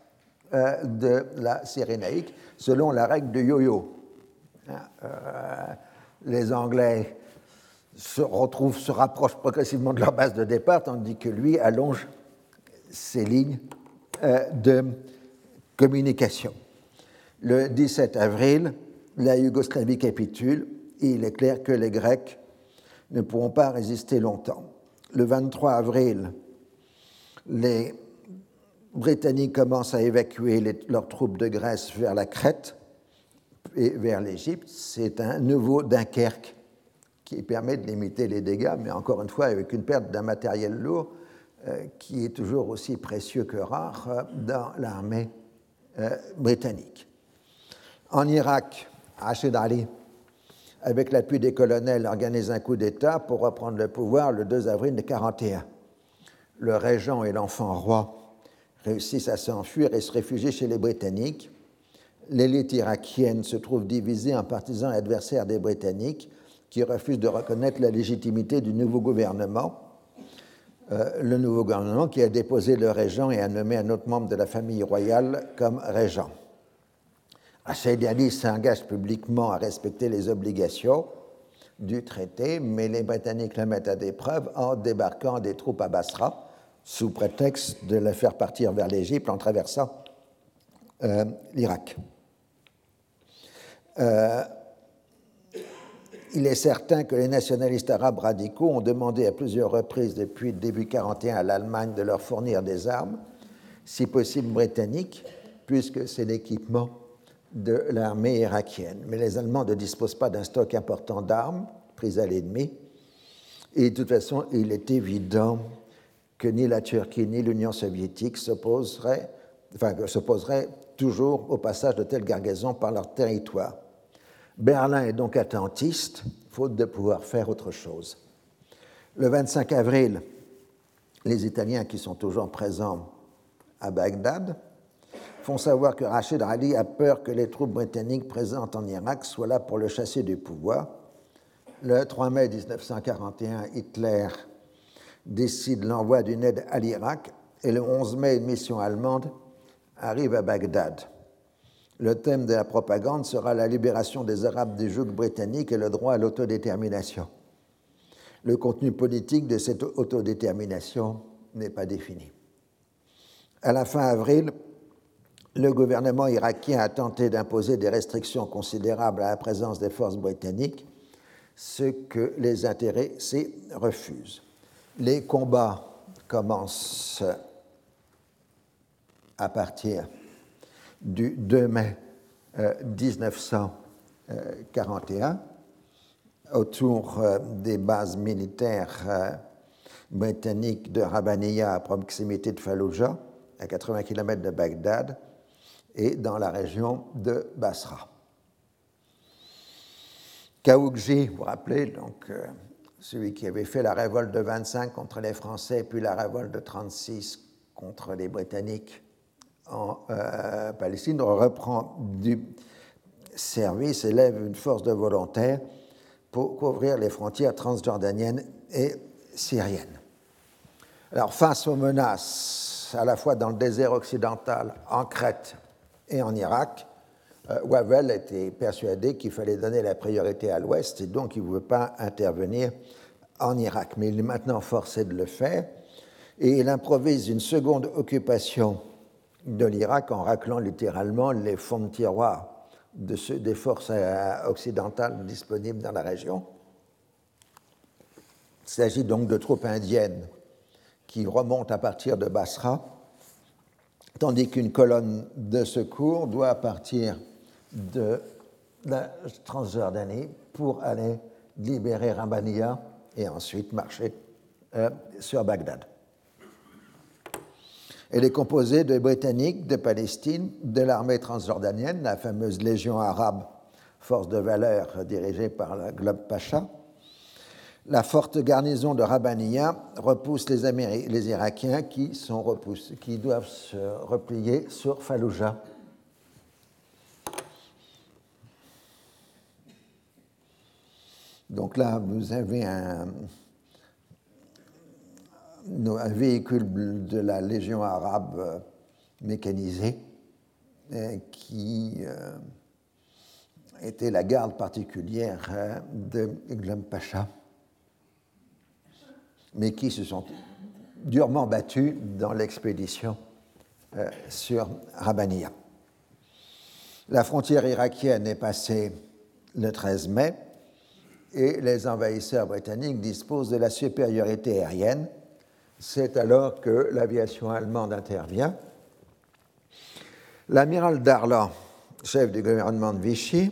euh, de la Cyrénaïque selon la règle de yo-yo. Euh, les Anglais se retrouvent, se rapprochent progressivement de leur base de départ, tandis que lui allonge ses lignes euh, de communication. Le 17 avril, la Yougoslavie capitule et il est clair que les Grecs ne pourront pas résister longtemps. Le 23 avril, les Britanniques commencent à évacuer leurs troupes de Grèce vers la Crète et vers l'Égypte. C'est un nouveau Dunkerque qui permet de limiter les dégâts, mais encore une fois avec une perte d'un matériel lourd euh, qui est toujours aussi précieux que rare euh, dans l'armée euh, britannique. En Irak, Rachid Ali, avec l'appui des colonels, organise un coup d'État pour reprendre le pouvoir le 2 avril 1941. Le régent et l'enfant roi réussissent à s'enfuir et se réfugier chez les Britanniques. L'élite irakienne se trouve divisée en partisans et adversaires des Britanniques qui refusent de reconnaître la légitimité du nouveau gouvernement euh, le nouveau gouvernement qui a déposé le régent et a nommé un autre membre de la famille royale comme régent. Rachid Ali s'engage publiquement à respecter les obligations du traité, mais les Britanniques le mettent à l'épreuve en débarquant des troupes à Basra, sous prétexte de le faire partir vers l'Égypte en traversant euh, l'Irak. Euh, il est certain que les nationalistes arabes radicaux ont demandé à plusieurs reprises depuis le début 1941 à l'Allemagne de leur fournir des armes, si possible britanniques, puisque c'est l'équipement de l'armée irakienne. Mais les Allemands ne disposent pas d'un stock important d'armes prises à l'ennemi. Et de toute façon, il est évident que ni la Turquie ni l'Union soviétique s'opposeraient, enfin, toujours au passage de telles gargaisons par leur territoire. Berlin est donc attentiste, faute de pouvoir faire autre chose. Le 25 avril, les Italiens qui sont toujours présents à Bagdad font savoir que Rachid Ali a peur que les troupes britanniques présentes en Irak soient là pour le chasser du pouvoir. Le 3 mai 1941, Hitler décide l'envoi d'une aide à l'Irak et le 11 mai, une mission allemande arrive à Bagdad. Le thème de la propagande sera la libération des Arabes du joug britannique et le droit à l'autodétermination. Le contenu politique de cette autodétermination n'est pas défini. À la fin avril, le gouvernement irakien a tenté d'imposer des restrictions considérables à la présence des forces britanniques, ce que les intéressés refusent. Les combats commencent à partir du 2 mai 1941 euh, autour euh, des bases militaires euh, britanniques de Rabaniya à proximité de Fallujah, à 80 km de Bagdad, et dans la région de Basra. Kaoukji, vous vous rappelez, donc, celui qui avait fait la révolte de 25 contre les Français, puis la révolte de 36 contre les Britanniques en euh, Palestine reprend du service et lève une force de volontaires pour couvrir les frontières transjordaniennes et syriennes. Alors, face aux menaces, à la fois dans le désert occidental, en Crète et en Irak, Wavell était persuadé qu'il fallait donner la priorité à l'Ouest et donc il ne voulait pas intervenir en Irak. Mais il est maintenant forcé de le faire et il improvise une seconde occupation de l'Irak en raclant littéralement les fonds de tiroir de ceux, des forces euh, occidentales disponibles dans la région. Il s'agit donc de troupes indiennes qui remontent à partir de Basra, tandis qu'une colonne de secours doit partir de la Transjordanie pour aller libérer Rabania et ensuite marcher euh, sur Bagdad. Elle est composée de Britanniques, de Palestine, de l'armée transjordanienne, la fameuse Légion arabe, force de valeur dirigée par la Globe Pacha. La forte garnison de Rabaniya repousse les, les Irakiens qui, sont repoussés, qui doivent se replier sur Fallujah. Donc là, vous avez un, véhicule de la Légion arabe euh, mécanisée euh, qui euh, était la garde particulière de Glum Pacha, mais qui se sont durement battus dans l'expédition sur Rabania. La frontière irakienne est passée le 13 mai et les envahisseurs britanniques disposent de la supériorité aérienne c'est alors que l'aviation allemande intervient. L'amiral Darlan, chef du gouvernement de Vichy,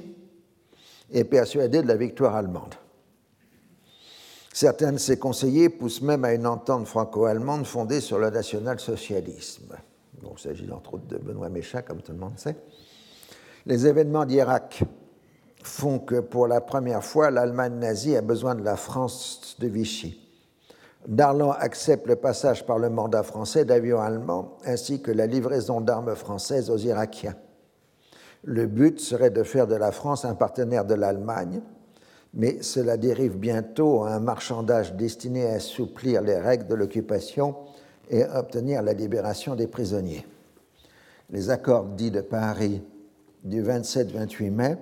est persuadé de la victoire allemande. Certains de ses conseillers poussent même à une entente franco-allemande fondée sur le national-socialisme. il s'agit entre autres de Benoît Méchat, comme tout le monde sait. Les événements d'Irak font que pour la première fois, l'Allemagne nazie a besoin de la France de Vichy. Darlan accepte le passage par le mandat français d'avions allemands ainsi que la livraison d'armes françaises aux Irakiens. Le but serait de faire de la France un partenaire de l'Allemagne, mais cela dérive bientôt à un marchandage destiné à assouplir les règles de l'occupation et à obtenir la libération des prisonniers. Les accords dits de Paris du 27-28 mai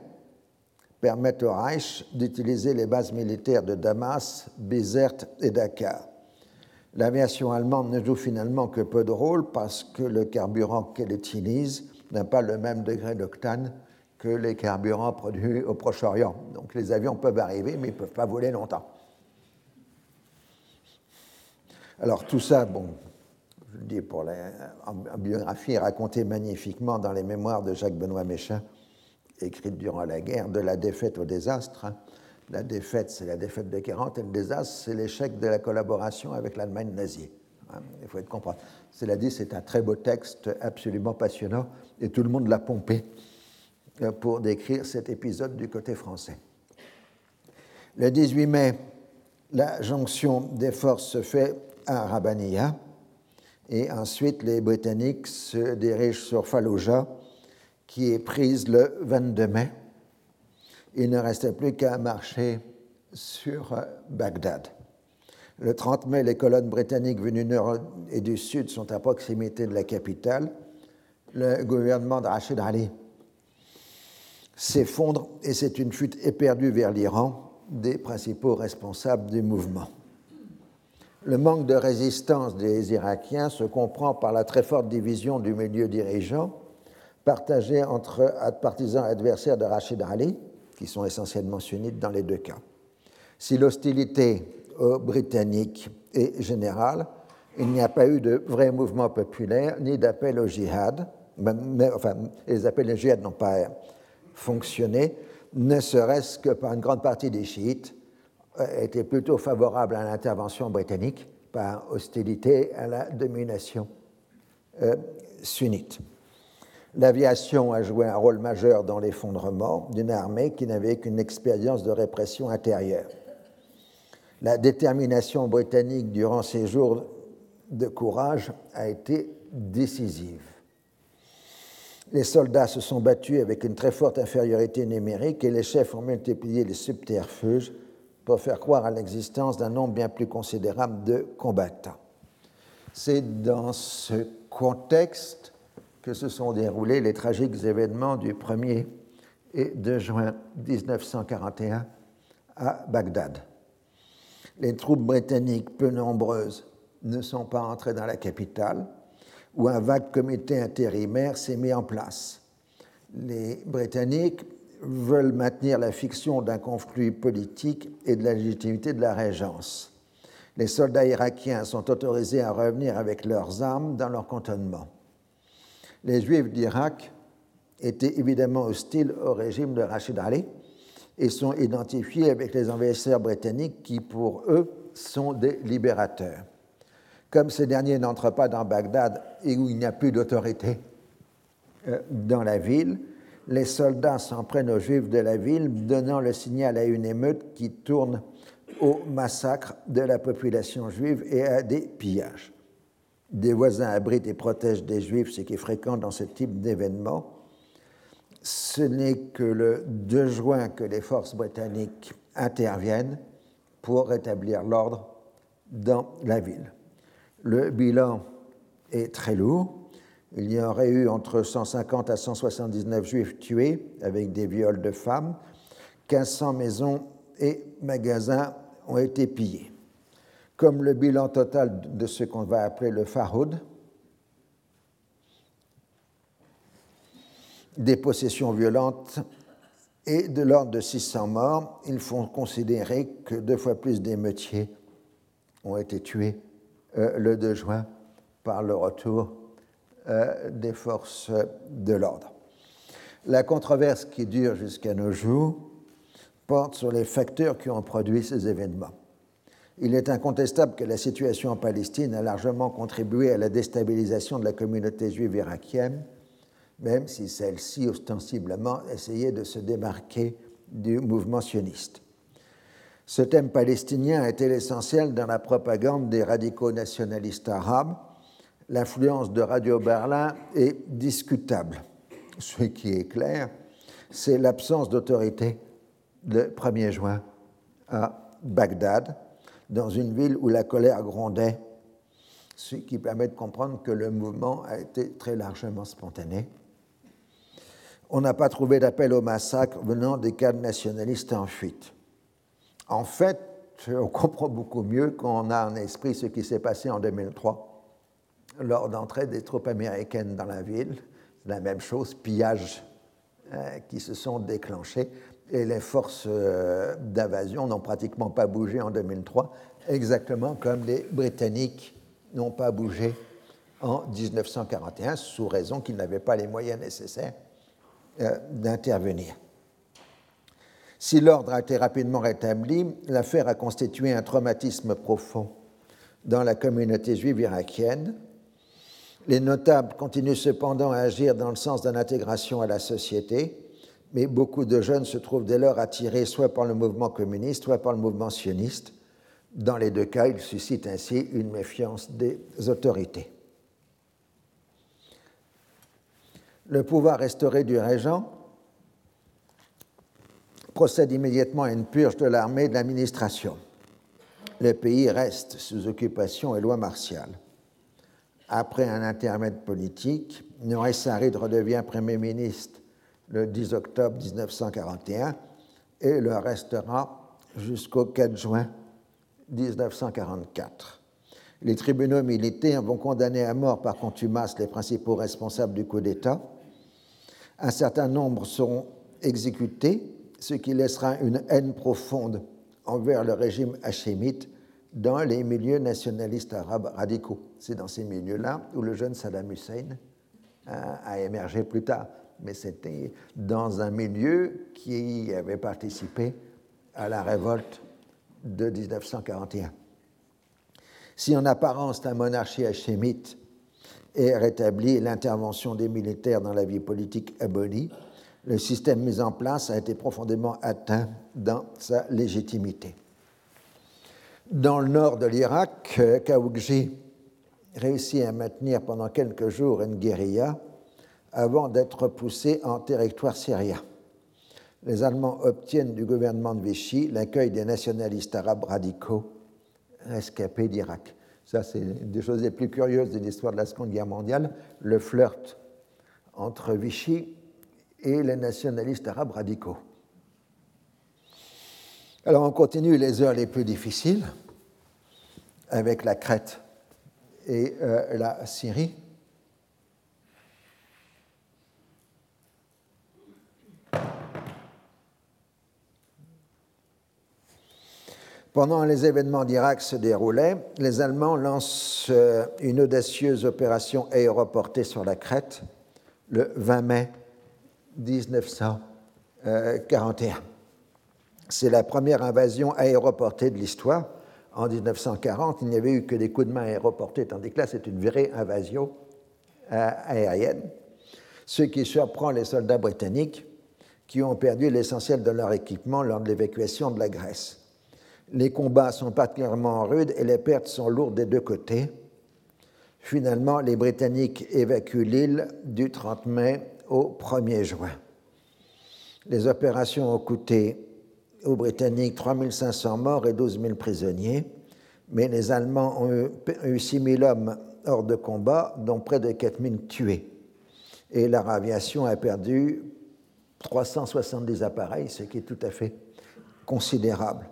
permettent au Reich d'utiliser les bases militaires de Damas, Bizerte et Dakar L'aviation allemande ne joue finalement que peu de rôle parce que le carburant qu'elle utilise n'a pas le même degré d'octane que les carburants produits au Proche-Orient. Donc les avions peuvent arriver, mais ils ne peuvent pas voler longtemps. Alors tout ça, bon, je le dis pour la, biographie, raconté magnifiquement dans les mémoires de Jacques-Benoît Méchin, écrites durant la guerre, de la défaite au désastre. Hein. La défaite, c'est la défaite de 40, et le désastre, c'est l'échec de la collaboration avec l'Allemagne nazie. Hein. Il faut être comprendre. Cela dit, c'est un très beau texte, absolument passionnant, et tout le monde l'a pompé euh, pour décrire cet épisode du côté français. Le 18 mai, la jonction des forces se fait à Rabania, et ensuite les Britanniques se dirigent sur Fallujah, qui est prise le 22 mai. Il ne restait plus qu'à marcher sur euh, Bagdad. Le 30 mai, les colonnes britanniques venues du nord et du sud sont à proximité de la capitale. Le gouvernement de Rachid Ali s'effondre et c'est une fuite éperdue vers l'Iran des principaux responsables du mouvement. Le manque de résistance des Irakiens se comprend par la très forte division du milieu dirigeant, partagée entre partisans adversaires de Rachid Ali, qui sont essentiellement sunnites dans les deux cas. Si l'hostilité aux Britanniques est générale, il n'y a pas eu de vrai mouvement populaire ni d'appel au jihad. Mais, enfin, les appels au jihad n'ont pas fonctionné, ne serait-ce que par une grande partie des chiites euh, étaient plutôt favorables à l'intervention britannique par hostilité à la domination euh, sunnite. L'aviation a joué un rôle majeur dans l'effondrement d'une armée qui n'avait qu'une expérience de répression intérieure. La détermination britannique durant ces jours de courage a été décisive. Les soldats se sont battus avec une très forte infériorité numérique et les chefs ont multiplié les subterfuges pour faire croire à l'existence d'un nombre bien plus considérable de combattants. C'est dans ce contexte que se sont déroulés les tragiques événements du 1er et 2 juin 1941 à Bagdad. Les troupes britanniques, peu nombreuses, ne sont pas entrées dans la capitale, où un vague comité intérimaire s'est mis en place. Les Britanniques veulent maintenir la fiction d'un conflit politique et de la légitimité de la régence. Les soldats irakiens sont autorisés à revenir avec leurs armes dans leur cantonnement. Les Juifs d'Irak étaient évidemment hostiles au régime de Rachid Ali et sont identifiés avec les envahisseurs britanniques qui, pour eux, sont des libérateurs. Comme ces derniers n'entrent pas dans Bagdad et où il n'y a plus d'autorité euh, dans la ville, les soldats s'en prennent aux juifs de la ville, donnant le signal à une émeute qui tourne au massacre de la population juive et à des pillages. Des voisins abritent et protègent des juifs, ce qui est fréquent dans ce type d'événement. Ce n'est que le 2 juin que les forces britanniques interviennent pour rétablir l'ordre dans la ville. Le bilan est très lourd. Il y aurait eu entre 150 à 179 juifs tués avec des viols de femmes. 1500 maisons et magasins ont été pillés. Comme le bilan total de ce qu'on va appeler le Faroud, des possessions violentes et de l'ordre de 600 morts, ils font considérer que deux fois plus d'émeutiers ont été tués euh, le 2 juin par le retour euh, des forces de l'ordre. La controverse qui dure jusqu'à nos jours porte sur les facteurs qui ont produit ces événements. Il est incontestable que la situation en Palestine a largement contribué à la déstabilisation de la communauté juive irakienne, même si celle-ci ostensiblement essayait de se démarquer du mouvement sioniste. Ce thème palestinien a été l'essentiel dans la propagande des radicaux nationalistes arabes l'influence de Radio Berlin est discutable. Ce qui est clair, c'est l'absence d'autorité le 1er juin à Bagdad, dans une ville où la colère grondait, ce qui permet de comprendre que le mouvement a été très largement spontané. On n'a pas trouvé d'appel au massacre venant des cadres nationalistes en fuite. En fait, on comprend beaucoup mieux quand on a en esprit ce qui s'est passé en 2003 lors d'entrée des troupes américaines dans la ville. La même chose, pillage qui se sont déclenchées et les forces d'invasion n'ont pratiquement pas bougé en 2003, exactement comme les Britanniques n'ont pas bougé en 1941, sous raison qu'ils n'avaient pas les moyens nécessaires d'intervenir. Si l'ordre a été rapidement rétabli, l'affaire a constitué un traumatisme profond dans la communauté juive irakienne. Les notables continuent cependant à agir dans le sens d'une intégration à la société, mais beaucoup de jeunes se trouvent dès lors attirés soit par le mouvement communiste, soit par le mouvement sioniste. Dans les deux cas, ils suscitent ainsi une méfiance des autorités. Le pouvoir restauré du régent procède immédiatement à une purge de l'armée et de l'administration. Le pays reste sous occupation et loi martiale. Après un intermède politique, Noé Sarid redevient Premier ministre le 10 octobre 1941 et le restera jusqu'au 4 juin 1944. Les tribunaux militaires vont condamner à mort par contumace les principaux responsables du coup d'État. Un certain nombre seront exécutés ce qui laissera une haine profonde envers le régime hachémite dans les milieux nationalistes arabes radicaux. C'est dans ces milieux-là où le jeune Saddam Hussein a, émergé plus tard. Mais c'était dans un milieu qui avait participé à la révolte de 1941. Si en apparence la monarchie hachémite est rétablie et l'intervention des militaires dans la vie politique abolie, le système mis en place a été profondément atteint dans sa légitimité. Dans le nord de l'Irak, Kaoukji réussit à maintenir pendant quelques jours une guérilla avant d'être poussé en territoire syrien. Les Allemands obtiennent du gouvernement de Vichy l'accueil des nationalistes arabes radicaux rescapés d'Irak. Ça, c'est une des choses les plus curieuses de l'histoire de la Seconde Guerre mondiale, le flirt entre Vichy et les nationalistes arabes radicaux. Alors on continue les heures les plus difficiles avec la Crète et euh, la Syrie. Pendant les événements d'Irak se déroulaient, les Allemands lancent euh, une audacieuse opération aéroportée sur la Crète le 20 mai 1941. C'est la première invasion aéroportée de l'histoire. En 1940, il n'y avait eu que des coups de main aéroportés, tandis que là, c'est une vraie invasion euh, aérienne, ce qui surprend les soldats britanniques qui ont perdu l'essentiel de leur équipement lors de l'évacuation de la Grèce. Les combats sont particulièrement rudes et les pertes sont lourdes des deux côtés. Finalement, les Britanniques évacuent l'île du 30 mai au 1er juin. Les opérations ont coûté aux Britanniques 3500 morts et 12 000 prisonniers, mais les Allemands ont eu 6 000 hommes hors de combat, dont près de 4 000 tués. Et leur aviation a perdu 370 appareils, ce qui est tout à fait considérable.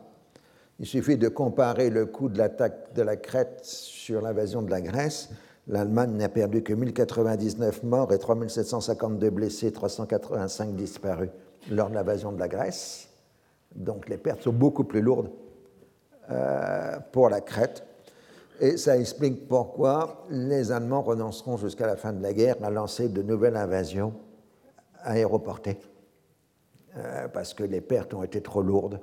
Il suffit de comparer le coût de l'attaque de la Crète sur l'invasion de la Grèce l'Allemagne n'a perdu que 1099 morts et 3752 blessés, 385 disparus lors de l'invasion de la Grèce. Donc les pertes sont beaucoup plus lourdes euh, pour la Crète. Et ça explique pourquoi les Allemands renonceront jusqu'à la fin de la guerre à lancer de nouvelles invasions aéroportées, euh, parce que les pertes ont été trop lourdes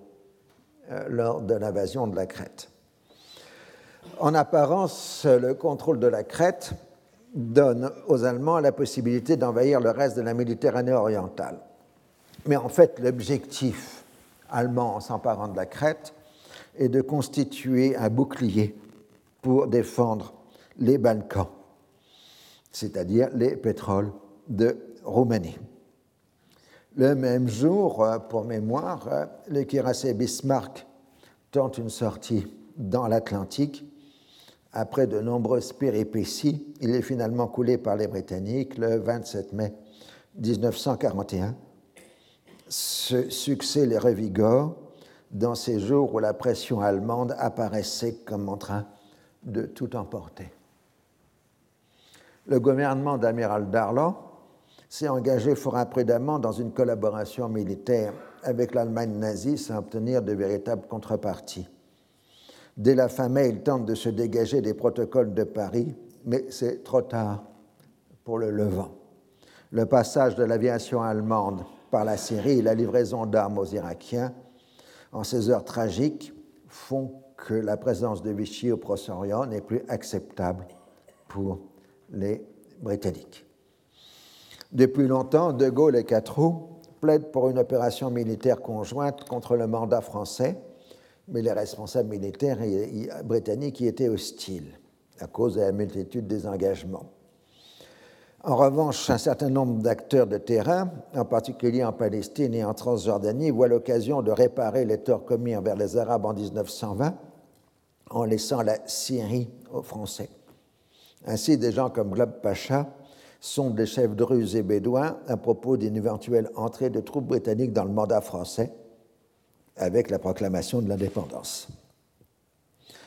euh, lors de l'invasion de la Crète. En apparence, le contrôle de la Crète donne aux Allemands la possibilité d'envahir le reste de la Méditerranée orientale. Mais en fait, l'objectif allemand en s'emparant de la Crète est de constituer un bouclier pour défendre les Balkans, c'est-à-dire les pétroles de Roumanie. Le même jour, pour mémoire, le cuirassé Bismarck tente une sortie dans l'Atlantique après de nombreuses péripéties, il est finalement coulé par les Britanniques le 27 mai 1941. Ce succès les revigore dans ces jours où la pression allemande apparaissait comme en train de tout emporter. Le gouvernement d'amiral Darlan s'est engagé fort imprudemment dans une collaboration militaire avec l'Allemagne nazie sans obtenir de véritables contreparties. Dès la fin mai, il tente de se dégager des protocoles de Paris, mais c'est trop tard pour le Levant. Le passage de l'aviation allemande par la Syrie et la livraison d'armes aux Irakiens en ces heures tragiques font que la présence de Vichy au Proche-Orient n'est plus acceptable pour les Britanniques. Depuis longtemps, De Gaulle et Catroux plaident pour une opération militaire conjointe contre le mandat français, mais les responsables militaires britanniques y étaient hostiles à cause de la multitude des engagements. En revanche, un certain nombre d'acteurs de terrain, en particulier en Palestine et en Transjordanie, voient l'occasion de réparer les torts commis envers les Arabes en 1920 en laissant la Syrie aux Français. Ainsi, des gens comme Glob Pacha sont des chefs druzes et bédouins à propos d'une éventuelle entrée de troupes britanniques dans le mandat français avec la proclamation de l'indépendance.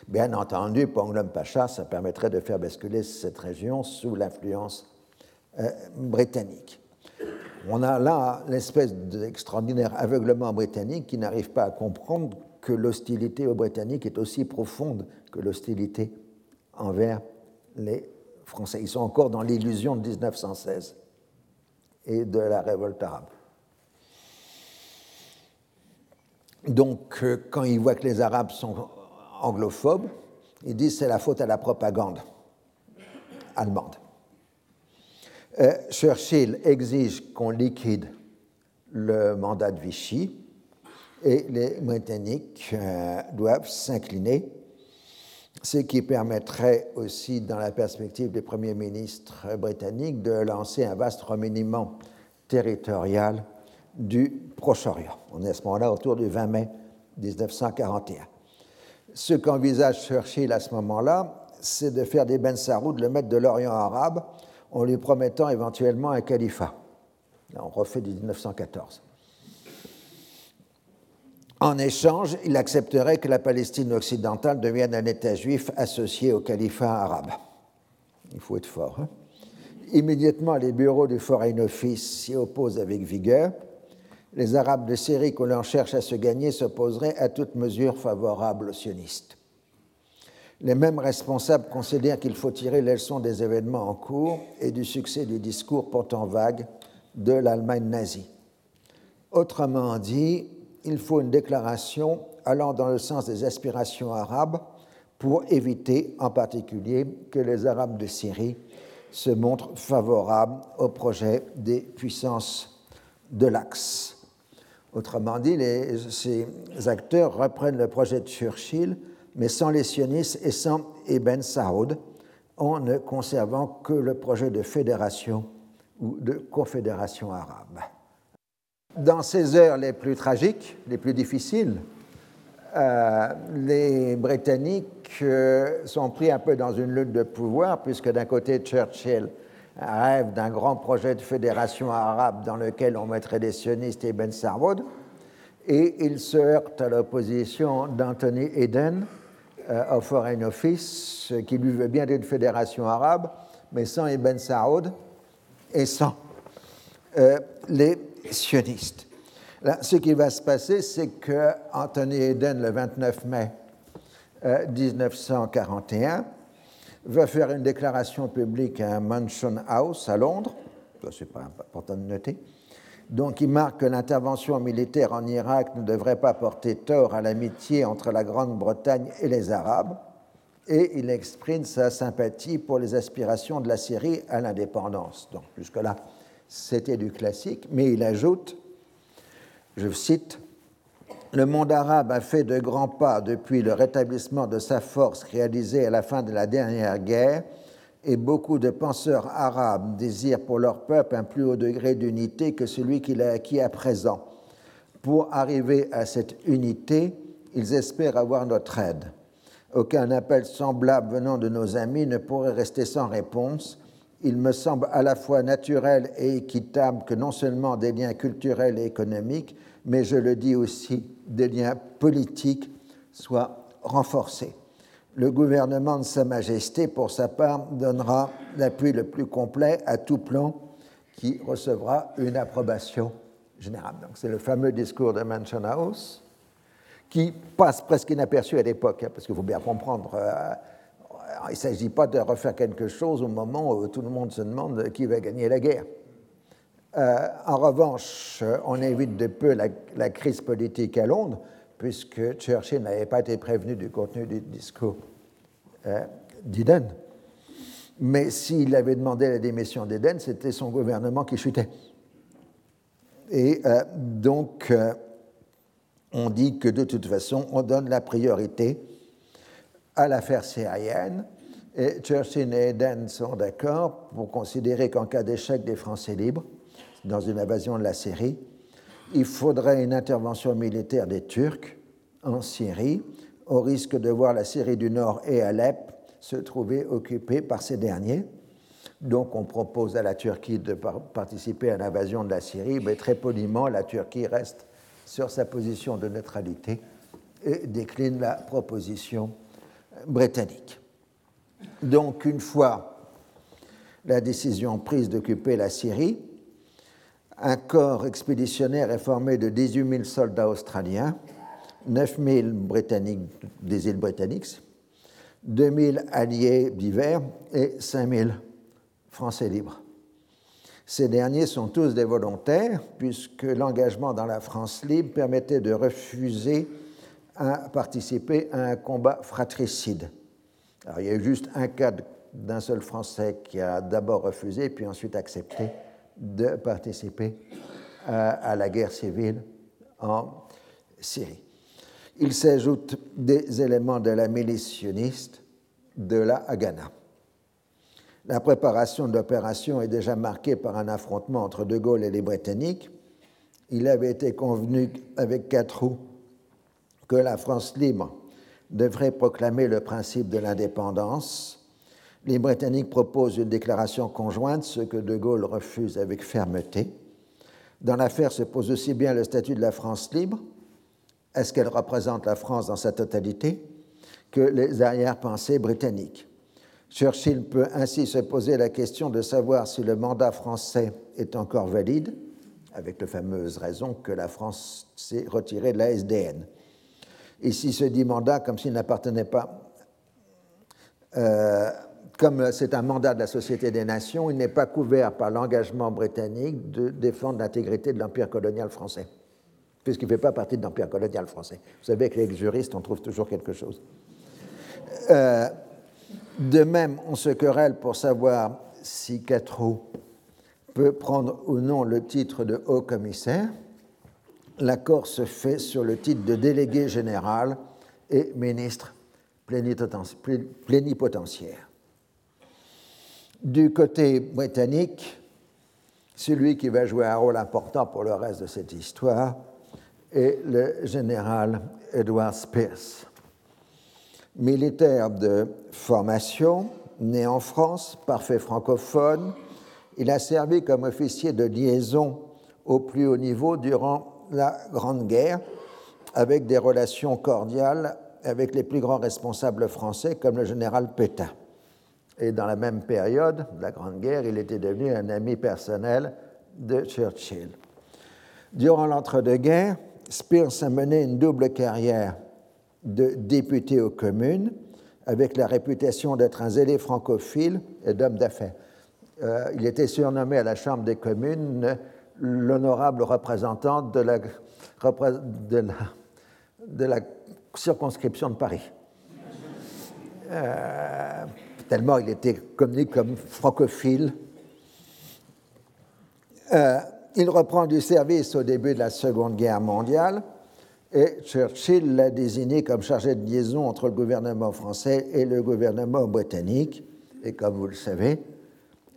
Bien entendu, pour Glob Pacha, ça permettrait de faire basculer cette région sous l'influence euh, britannique. On a là l'espèce d'extraordinaire aveuglement britannique qui n'arrive pas à comprendre que l'hostilité aux Britanniques est aussi profonde que l'hostilité envers les Français. Ils sont encore dans l'illusion de 1916 et de la révolte arabe. Donc, euh, quand ils voient que les Arabes sont anglophobes, ils disent c'est la faute à la propagande allemande. Euh, Churchill exige qu'on liquide le mandat de Vichy et les Britanniques euh, doivent s'incliner ce qui permettrait aussi, dans la perspective des premiers ministres britanniques, de lancer un vaste remaniement territorial du Proche-Orient. On est à ce moment-là autour du 20 mai 1941. Ce qu'envisage Churchill à ce moment-là, c'est de faire des Ben Saroud le maître de l'Orient arabe en lui promettant éventuellement un califat. on refait du 1914. En échange, il accepterait que la Palestine occidentale devienne un État juif associé au califat arabe. Il faut être fort. Hein. Immédiatement, les bureaux du Foreign Office s'y opposent avec vigueur. Les Arabes de Syrie que l'on cherche à se gagner s'opposeraient à toute mesure favorable aux sionistes. Les mêmes responsables considèrent qu'il faut tirer les leçons des événements en cours et du succès du discours pourtant vague de l'Allemagne nazie. Autrement dit, il faut une déclaration allant dans le sens des aspirations arabes pour éviter en particulier que les Arabes de Syrie se montrent favorables au projet des puissances de l'Axe. Autrement dit, ces acteurs reprennent le projet de Churchill, mais sans les sionistes et sans Ibn Saoud, en ne conservant que le projet de fédération ou de confédération arabe. Dans ces heures les plus tragiques, les plus difficiles, euh, les Britanniques euh, sont pris un peu dans une lutte de pouvoir, puisque d'un côté, Churchill rêve d'un grand projet de fédération arabe dans lequel on mettrait des sionistes et Ben Sarwood, et il se heurte à l'opposition d'Anthony Eden euh, au Foreign Office, qui lui veut bien d'une fédération arabe, mais sans Ibn Saoud et sans les sionistes. Là, ce qui va se passer, c'est que Anthony Eden, le 29 mai 1941, euh, va faire une déclaration publique à Mansion House à Londres, ça c'est pas important de noter, donc il marque que l'intervention militaire en Irak ne devrait pas porter tort à l'amitié entre la Grande-Bretagne et les Arabes, et il exprime sa sympathie pour les aspirations de la Syrie à l'indépendance. Donc jusque-là, c'était du classique, mais il ajoute, je cite, Le monde arabe a fait de grands pas depuis le rétablissement de sa force réalisée à la fin de la dernière guerre, et beaucoup de penseurs arabes désirent pour leur peuple un plus haut degré d'unité que celui qu'il a acquis à présent. Pour arriver à cette unité, ils espèrent avoir notre aide. Aucun appel semblable venant de nos amis ne pourrait rester sans réponse, il me semble à la fois naturel et équitable que non seulement des liens culturels et économiques, mais je le dis aussi, des liens politiques soient renforcés. Le gouvernement de Sa Majesté, pour sa part, donnera l'appui le plus complet à tout plan qui recevra une approbation générale. C'est le fameux discours de Mansion House qui passe presque inaperçu à l'époque, hein, parce qu'il faut bien comprendre, euh, il ne s'agit pas de refaire quelque chose au moment où tout le monde se demande qui va gagner la guerre. Euh, en revanche, on évite de peu la, crise politique à Londres, puisque Churchill n'avait pas été prévenu du contenu du discours euh, d'Eden. Mais s'il avait demandé la démission d'Eden, c'était son gouvernement qui chutait. Et euh, donc, euh, on dit que de toute façon, on donne la priorité à l'affaire syrienne. Et Churchill et Eden sont d'accord pour considérer qu'en cas d'échec des Français libres, dans une invasion de la Syrie, il faudrait une intervention militaire des Turcs en Syrie, au risque de voir la Syrie du Nord et Alep se trouver occupée par ces derniers. Donc on propose à la Turquie de participer à l'invasion de la Syrie, mais très poliment, la Turquie reste sur sa position de neutralité et décline la proposition britannique. Donc une fois la décision prise d'occuper la Syrie, un corps expéditionnaire est formé de 18 000 soldats australiens, 9 000 britanniques des îles britanniques, 2 000 alliés divers et 5 000 Français libres. Ces derniers sont tous des volontaires, puisque l'engagement dans la France libre permettait de refuser à participer à un combat fratricide. Il y a eu juste un cas d'un seul Français qui a d'abord refusé, puis ensuite accepté de participer à, la guerre civile en Syrie. Il s'ajoute des éléments de la milice de la Haganah. La préparation de l'opération est déjà marquée par un affrontement entre De Gaulle et les Britanniques. Il avait été convenu avec Catroux que la France libre devrait proclamer le principe de l'indépendance. Les Britanniques proposent une déclaration conjointe, ce que De Gaulle refuse avec fermeté. Dans l'affaire se pose aussi bien le statut de la France libre. Est-ce qu'elle représente la France dans sa totalité que les arrière-pensées britanniques? Churchill peut ainsi se poser la question de savoir si le mandat français est encore valide, avec la fameuse raison que la France s'est retirée de la SDN. Ici se dit mandat comme s'il n'appartenait pas, euh, comme c'est un mandat de la Société des Nations, il n'est pas couvert par l'engagement britannique de défendre l'intégrité de l'empire colonial français, puisqu'il ne fait pas partie de l'empire colonial français. Vous savez que les juristes, on trouve toujours quelque chose. Euh, de même, on se querelle pour savoir si Catroux peut prendre ou non le titre de haut commissaire. L'accord se fait sur le titre de délégué général et ministre plénipotentiaire. Du côté britannique, celui qui va jouer un rôle important pour le reste de cette histoire est le général Edward Spears militaire de formation, né en France, parfait francophone, il a servi comme officier de liaison au plus haut niveau durant la Grande Guerre, avec des relations cordiales avec les plus grands responsables français comme le général Pétain. Et dans la même période de la Grande Guerre, il était devenu un ami personnel de Churchill. Durant l'entre-deux-guerres, Spears a mené une double carrière de député aux communes, avec la réputation d'être un zélé francophile et d'homme d'affaires. Euh, il était surnommé à la Chambre des communes l'honorable représentant de la, circonscription de Paris. Euh, tellement il était connu comme francophile. Euh, il reprend du service au début de la Seconde Guerre mondiale et Churchill l'a désigné comme chargé de liaison entre le gouvernement français et le gouvernement britannique. Et comme vous le savez,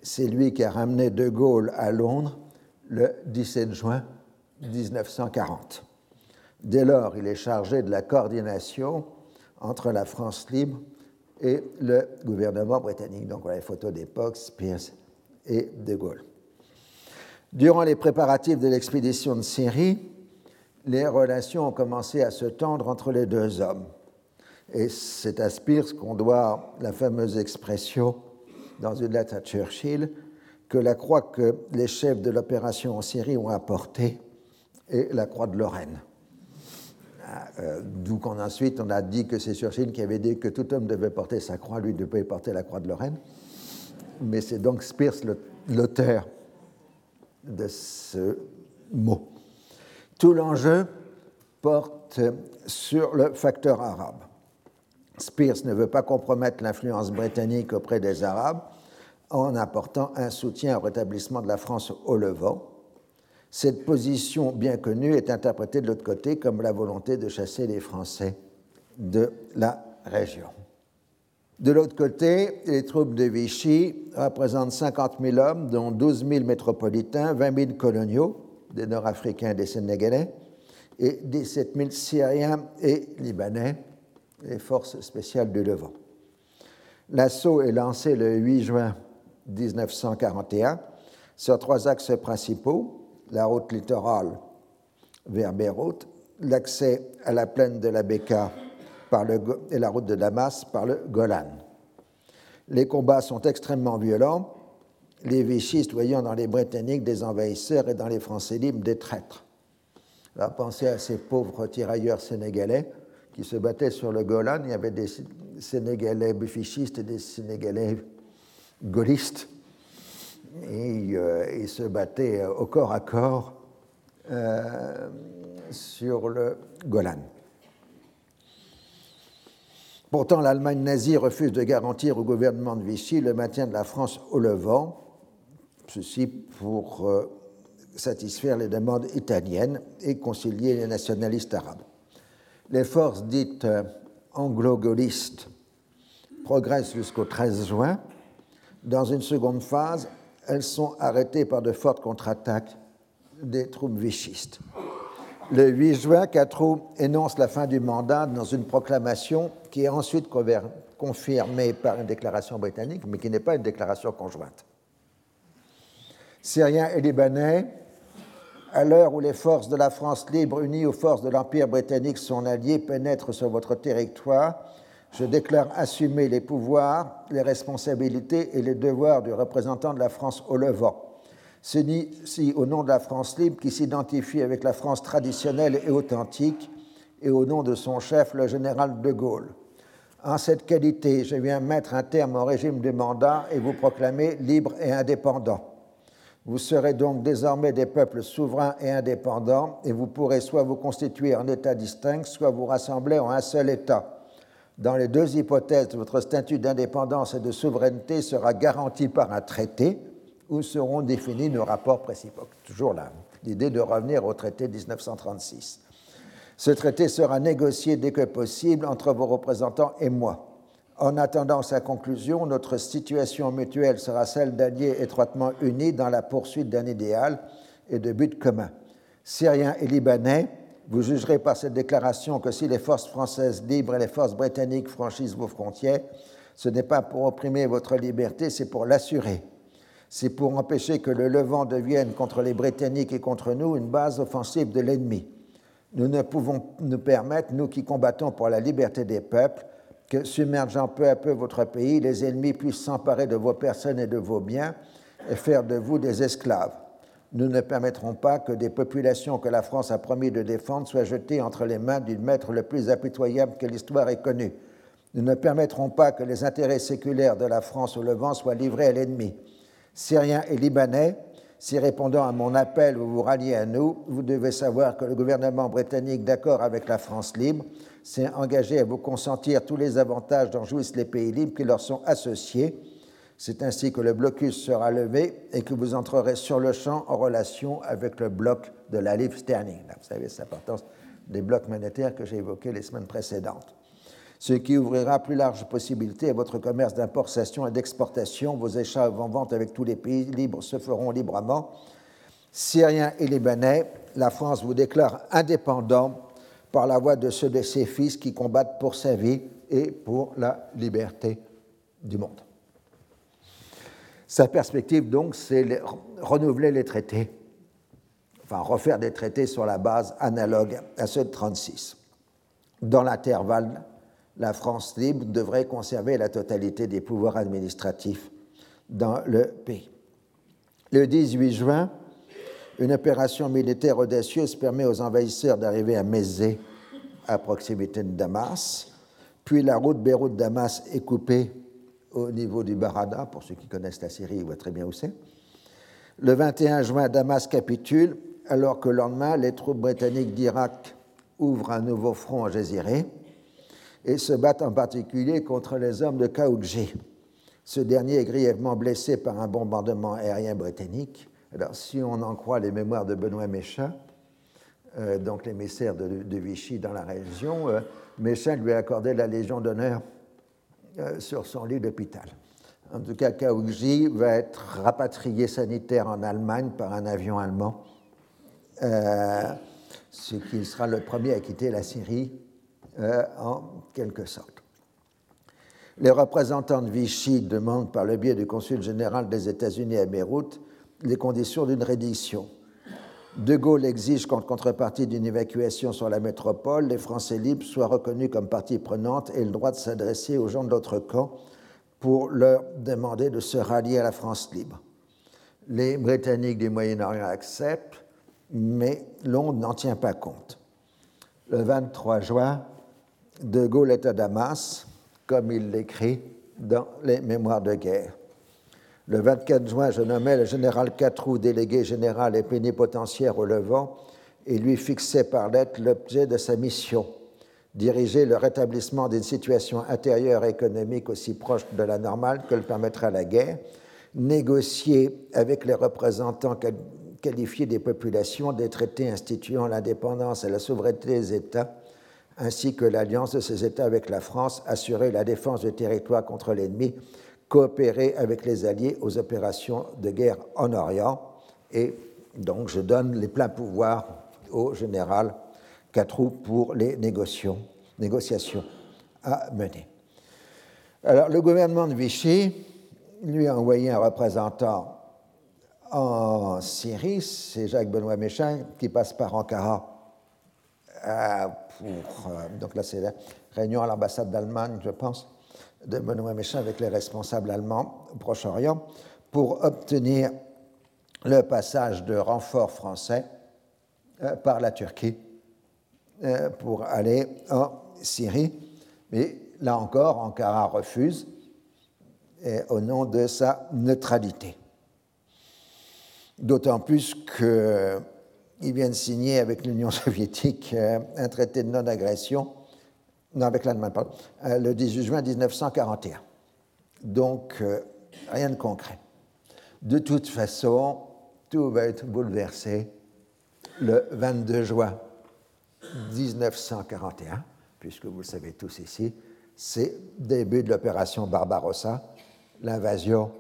c'est lui qui a ramené De Gaulle à Londres le 17 juin 1940. Dès lors, il est chargé de la coordination entre la France libre et le gouvernement britannique. Donc, voilà les photos d'époque, Spears et De Gaulle. Durant les préparatifs de l'expédition de Syrie, les relations ont commencé à se tendre entre les deux hommes. Et c'est à Spears qu'on doit la fameuse expression dans une lettre à Churchill que la croix que les chefs de l'opération en Syrie ont apportée est la croix de Lorraine. Ah, euh, d'où qu'on ensuite on a dit que c'est Churchill qui avait dit que tout homme devait porter sa croix, lui devait porter la croix de Lorraine. Mais c'est donc Spears l'auteur de ce mot. Tout l'enjeu porte sur le facteur arabe. Spears ne veut pas compromettre l'influence britannique auprès des Arabes en apportant un soutien au rétablissement de la France au Levant. Cette position bien connue est interprétée de l'autre côté comme la volonté de chasser les Français de la région. De l'autre côté, les troupes de Vichy représentent 50 000 hommes, dont 12 000 métropolitains, 20 000 coloniaux, des Nord-Africains et des Sénégalais, et 17 000 Syriens et Libanais, les forces spéciales du Levant. L'assaut est lancé le 8 juin 1941 sur trois axes principaux la route littorale vers Beyrouth, l'accès à la plaine de la Beka par et la route de Damas par le Golan. Les combats sont extrêmement violents, les vichistes voyant dans les Britanniques des envahisseurs et dans les Français libres des traîtres. Va penser à ces pauvres tirailleurs sénégalais qui se battaient sur le Golan. Il y avait des Sénégalais buffichistes et des Sénégalais gaullistes. Et euh, ils se battaient euh, au corps à corps euh, sur le Golan. Pourtant, l'Allemagne nazie refuse de garantir au gouvernement de Vichy le maintien de la France au Levant, ceci pour satisfaire les demandes italiennes et concilier les nationalistes arabes. Les forces dites anglo-gaullistes progressent jusqu'au 13 juin. Dans une seconde phase, elles sont arrêtées par de fortes contre-attaques des troupes vichistes. Le 8 juin, Catrou énonce la fin du mandat dans une proclamation qui est ensuite confirmée par une déclaration britannique, mais qui n'est pas une déclaration conjointe. Syriens et Libanais à l'heure où les forces de la France libre unies aux forces de l'Empire britannique, son allié, pénètrent sur votre territoire, je déclare assumer les pouvoirs, les responsabilités et les devoirs du représentant de la France au Levant. ci au nom de la France libre qui s'identifie avec la France traditionnelle et authentique, et au nom de son chef, le général de Gaulle. En cette qualité, je viens mettre un terme au régime de mandat et vous proclamer libre et indépendant. Vous serez donc désormais des peuples souverains et indépendants, et vous pourrez soit vous constituer en État distinct, soit vous rassembler en un seul État. Dans les deux hypothèses, votre statut d'indépendance et de souveraineté sera garanti par un traité où seront définis nos rapports précipiques. Toujours là, l'idée de revenir au traité 1936. Ce traité sera négocié dès que possible entre vos représentants et moi. En attendant sa conclusion, notre situation mutuelle sera celle d'alliés étroitement unis dans la poursuite d'un idéal et de buts communs. Syriens et Libanais, vous jugerez par cette déclaration que si les forces françaises libres et les forces britanniques franchissent vos frontières, ce n'est pas pour opprimer votre liberté, c'est pour l'assurer. C'est pour empêcher que le Levant devienne contre les Britanniques et contre nous une base offensive de l'ennemi. Nous ne pouvons nous permettre, nous qui combattons pour la liberté des peuples, que, submergeant peu à peu votre pays, les ennemis puissent s'emparer de vos personnes et de vos biens et faire de vous des esclaves. Nous ne permettrons pas que des populations que la France a promis de défendre soient jetées entre les mains du maître le plus impitoyable que l'histoire ait connu. Nous ne permettrons pas que les intérêts séculaires de la France au Levant soient livrés à l'ennemi. Syriens et Libanais, si répondant à mon appel vous vous ralliez à nous, vous devez savoir que le gouvernement britannique, d'accord avec la France libre, s'est engagé à vous consentir tous les avantages dont jouissent les pays libres qui leur sont associés. C'est ainsi que le blocus sera levé et que vous entrerez sur le champ en relation avec le bloc de la livre sterling. vous savez, c'est l'importance des blocs monétaires que j'ai évoqués les semaines précédentes. Ce qui ouvrira plus large possibilité à votre commerce d'importation et d'exportation. Vos échanges en vente avec tous les pays libres se feront librement. Syriens et Libanais, la France vous déclare indépendant par la voix de ceux de ses fils qui combattent pour sa vie et pour la liberté du monde. Sa perspective, donc, c'est renouveler les traités, enfin refaire des traités sur la base analogue à ceux de 1936. Dans l'intervalle, la France libre devrait conserver la totalité des pouvoirs administratifs dans le pays. Le 18 juin, une opération militaire audacieuse permet aux envahisseurs d'arriver à Mézé, à proximité de Damas. Puis la route Beyrouth-Damas est coupée au niveau du Barada, pour ceux qui connaissent la Syrie, ils voient très bien où c'est. Le 21 juin, Damas capitule, alors que le lendemain, les troupes britanniques d'Irak ouvrent un nouveau front en Jésiré et se battent en particulier contre les hommes de Kaoudji. Ce dernier est grièvement blessé par un bombardement aérien britannique. Alors, si on en croit les mémoires de Benoît Méchat, euh, donc l'émissaire de, de, Vichy dans la région, euh, Méchat lui a accordé la Légion d'honneur sur son lit d'hôpital. En tout cas, Kaoudji va être rapatrié sanitaire en Allemagne par un avion allemand, euh, ce qui sera le premier à quitter la Syrie euh, en quelque sorte. Les représentants de Vichy demandent par le biais du consul général des États-Unis à Beyrouth les conditions d'une reddition. De Gaulle exige qu'en contrepartie d'une évacuation sur la métropole, les Français libres soient reconnus comme partie prenante et le droit de s'adresser aux gens de l'autre camp pour leur demander de se rallier à la France libre. Les Britanniques du Moyen-Orient acceptent, mais Londres n'en tient pas compte. Le 23 juin, De Gaulle est à Damas, comme il l'écrit dans les Mémoires de guerre. Le 24 juin, je nommais le général Catroux délégué général et plénipotentiaire au Levant et lui fixais par lettre l'objet de sa mission diriger le rétablissement d'une situation intérieure et économique aussi proche de la normale que le permettra la guerre, négocier avec les représentants qualifiés des populations des traités instituant l'indépendance et la souveraineté des États, ainsi que l'alliance de ces États avec la France, assurer la défense du territoire contre l'ennemi coopérer avec les Alliés aux opérations de guerre en Orient. Et donc, je donne les pleins pouvoirs au général Catroux pour les négociations, négociations à mener. Alors, le gouvernement de Vichy lui a envoyé un représentant en Syrie, c'est Jacques-Benoît Méchain, qui passe par Ankara euh, pour. Euh, donc là, c'est la réunion à l'ambassade d'Allemagne, je pense de Benoît Méchain avec les responsables allemands au Proche-Orient pour obtenir le passage de renforts français euh, par la Turquie euh, pour aller en Syrie. Mais là encore, Ankara refuse au nom de sa neutralité. D'autant plus qu'il vient de signer avec l'Union [laughs] soviétique euh, un traité de non-agression non, avec l'Allemagne, pardon, euh, le 18 juin 1941. Donc, euh, rien de concret. De toute façon, tout va être bouleversé le 22 juin 1941, puisque vous le savez tous ici, c'est début de l'opération Barbarossa, l'invasion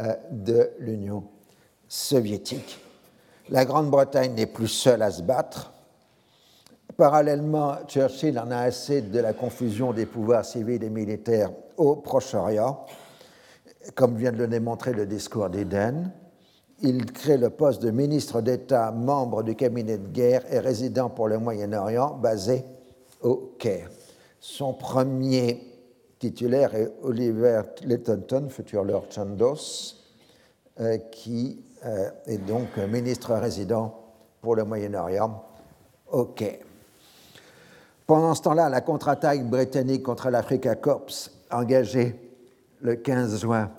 euh, de l'Union soviétique. La Grande-Bretagne n'est plus seule à se battre. Parallèlement, Churchill en a assez de la confusion des pouvoirs civils et militaires au Proche-Orient, comme vient de le démontrer le discours d'Eden. Il crée le poste de ministre d'État, membre du cabinet de guerre et résident pour le Moyen-Orient, basé au Caire. Son premier titulaire est Oliver Lettonton, futur Lord Chandos, euh, qui euh, est donc ministre résident pour le Moyen-Orient au Caire. Pendant ce temps-là, la contre-attaque britannique contre l'Africa Corps, engagée le 15 juin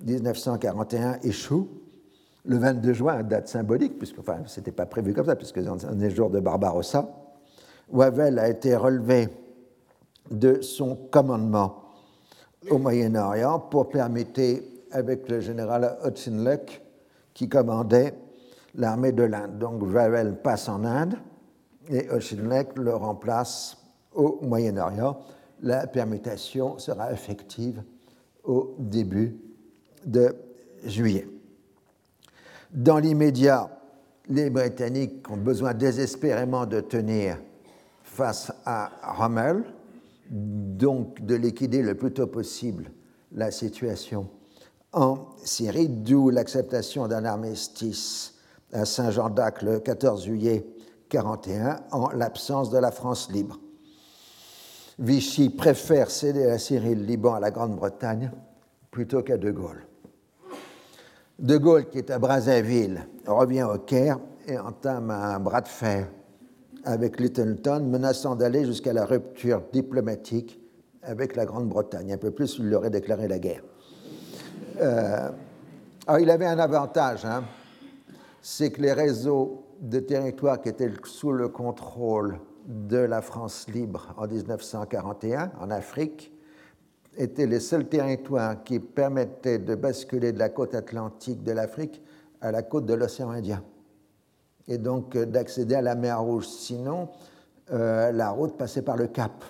1941, échoue. Le 22 juin, date symbolique, puisque enfin, ce n'était pas prévu comme ça, puisque c'est est jour de Barbarossa, Wavell a été relevé de son commandement au Moyen-Orient pour permettre, avec le général Hudson-Luck, qui commandait l'armée de l'Inde. Donc Wavell passe en Inde et Oshinlek le remplace au Moyen-Orient. La permutation sera effective au début de juillet. Dans l'immédiat, les Britanniques ont besoin désespérément de tenir face à Rommel, donc de liquider le plus tôt possible la situation en Syrie, d'où l'acceptation d'un armistice à Saint-Jean d'Acre le 14 juillet 41 en l'absence de la France libre. Vichy préfère céder la Syrie et le Liban à la Grande-Bretagne plutôt qu'à De Gaulle. De Gaulle, qui est à Brazzaville, revient au Caire et entame un bras de fer avec Littleton, menaçant d'aller jusqu'à la rupture diplomatique avec la Grande-Bretagne. Un peu plus, il aurait déclaré la guerre. Euh, alors, il avait un avantage, hein, c'est que les réseaux de territoires qui étaient sous le contrôle de la France libre en 1941 en Afrique étaient les seuls territoires qui permettaient de basculer de la côte atlantique de l'Afrique à la côte de l'océan Indien et donc euh, d'accéder à la mer Rouge. Sinon, euh, la route passait par le Cap.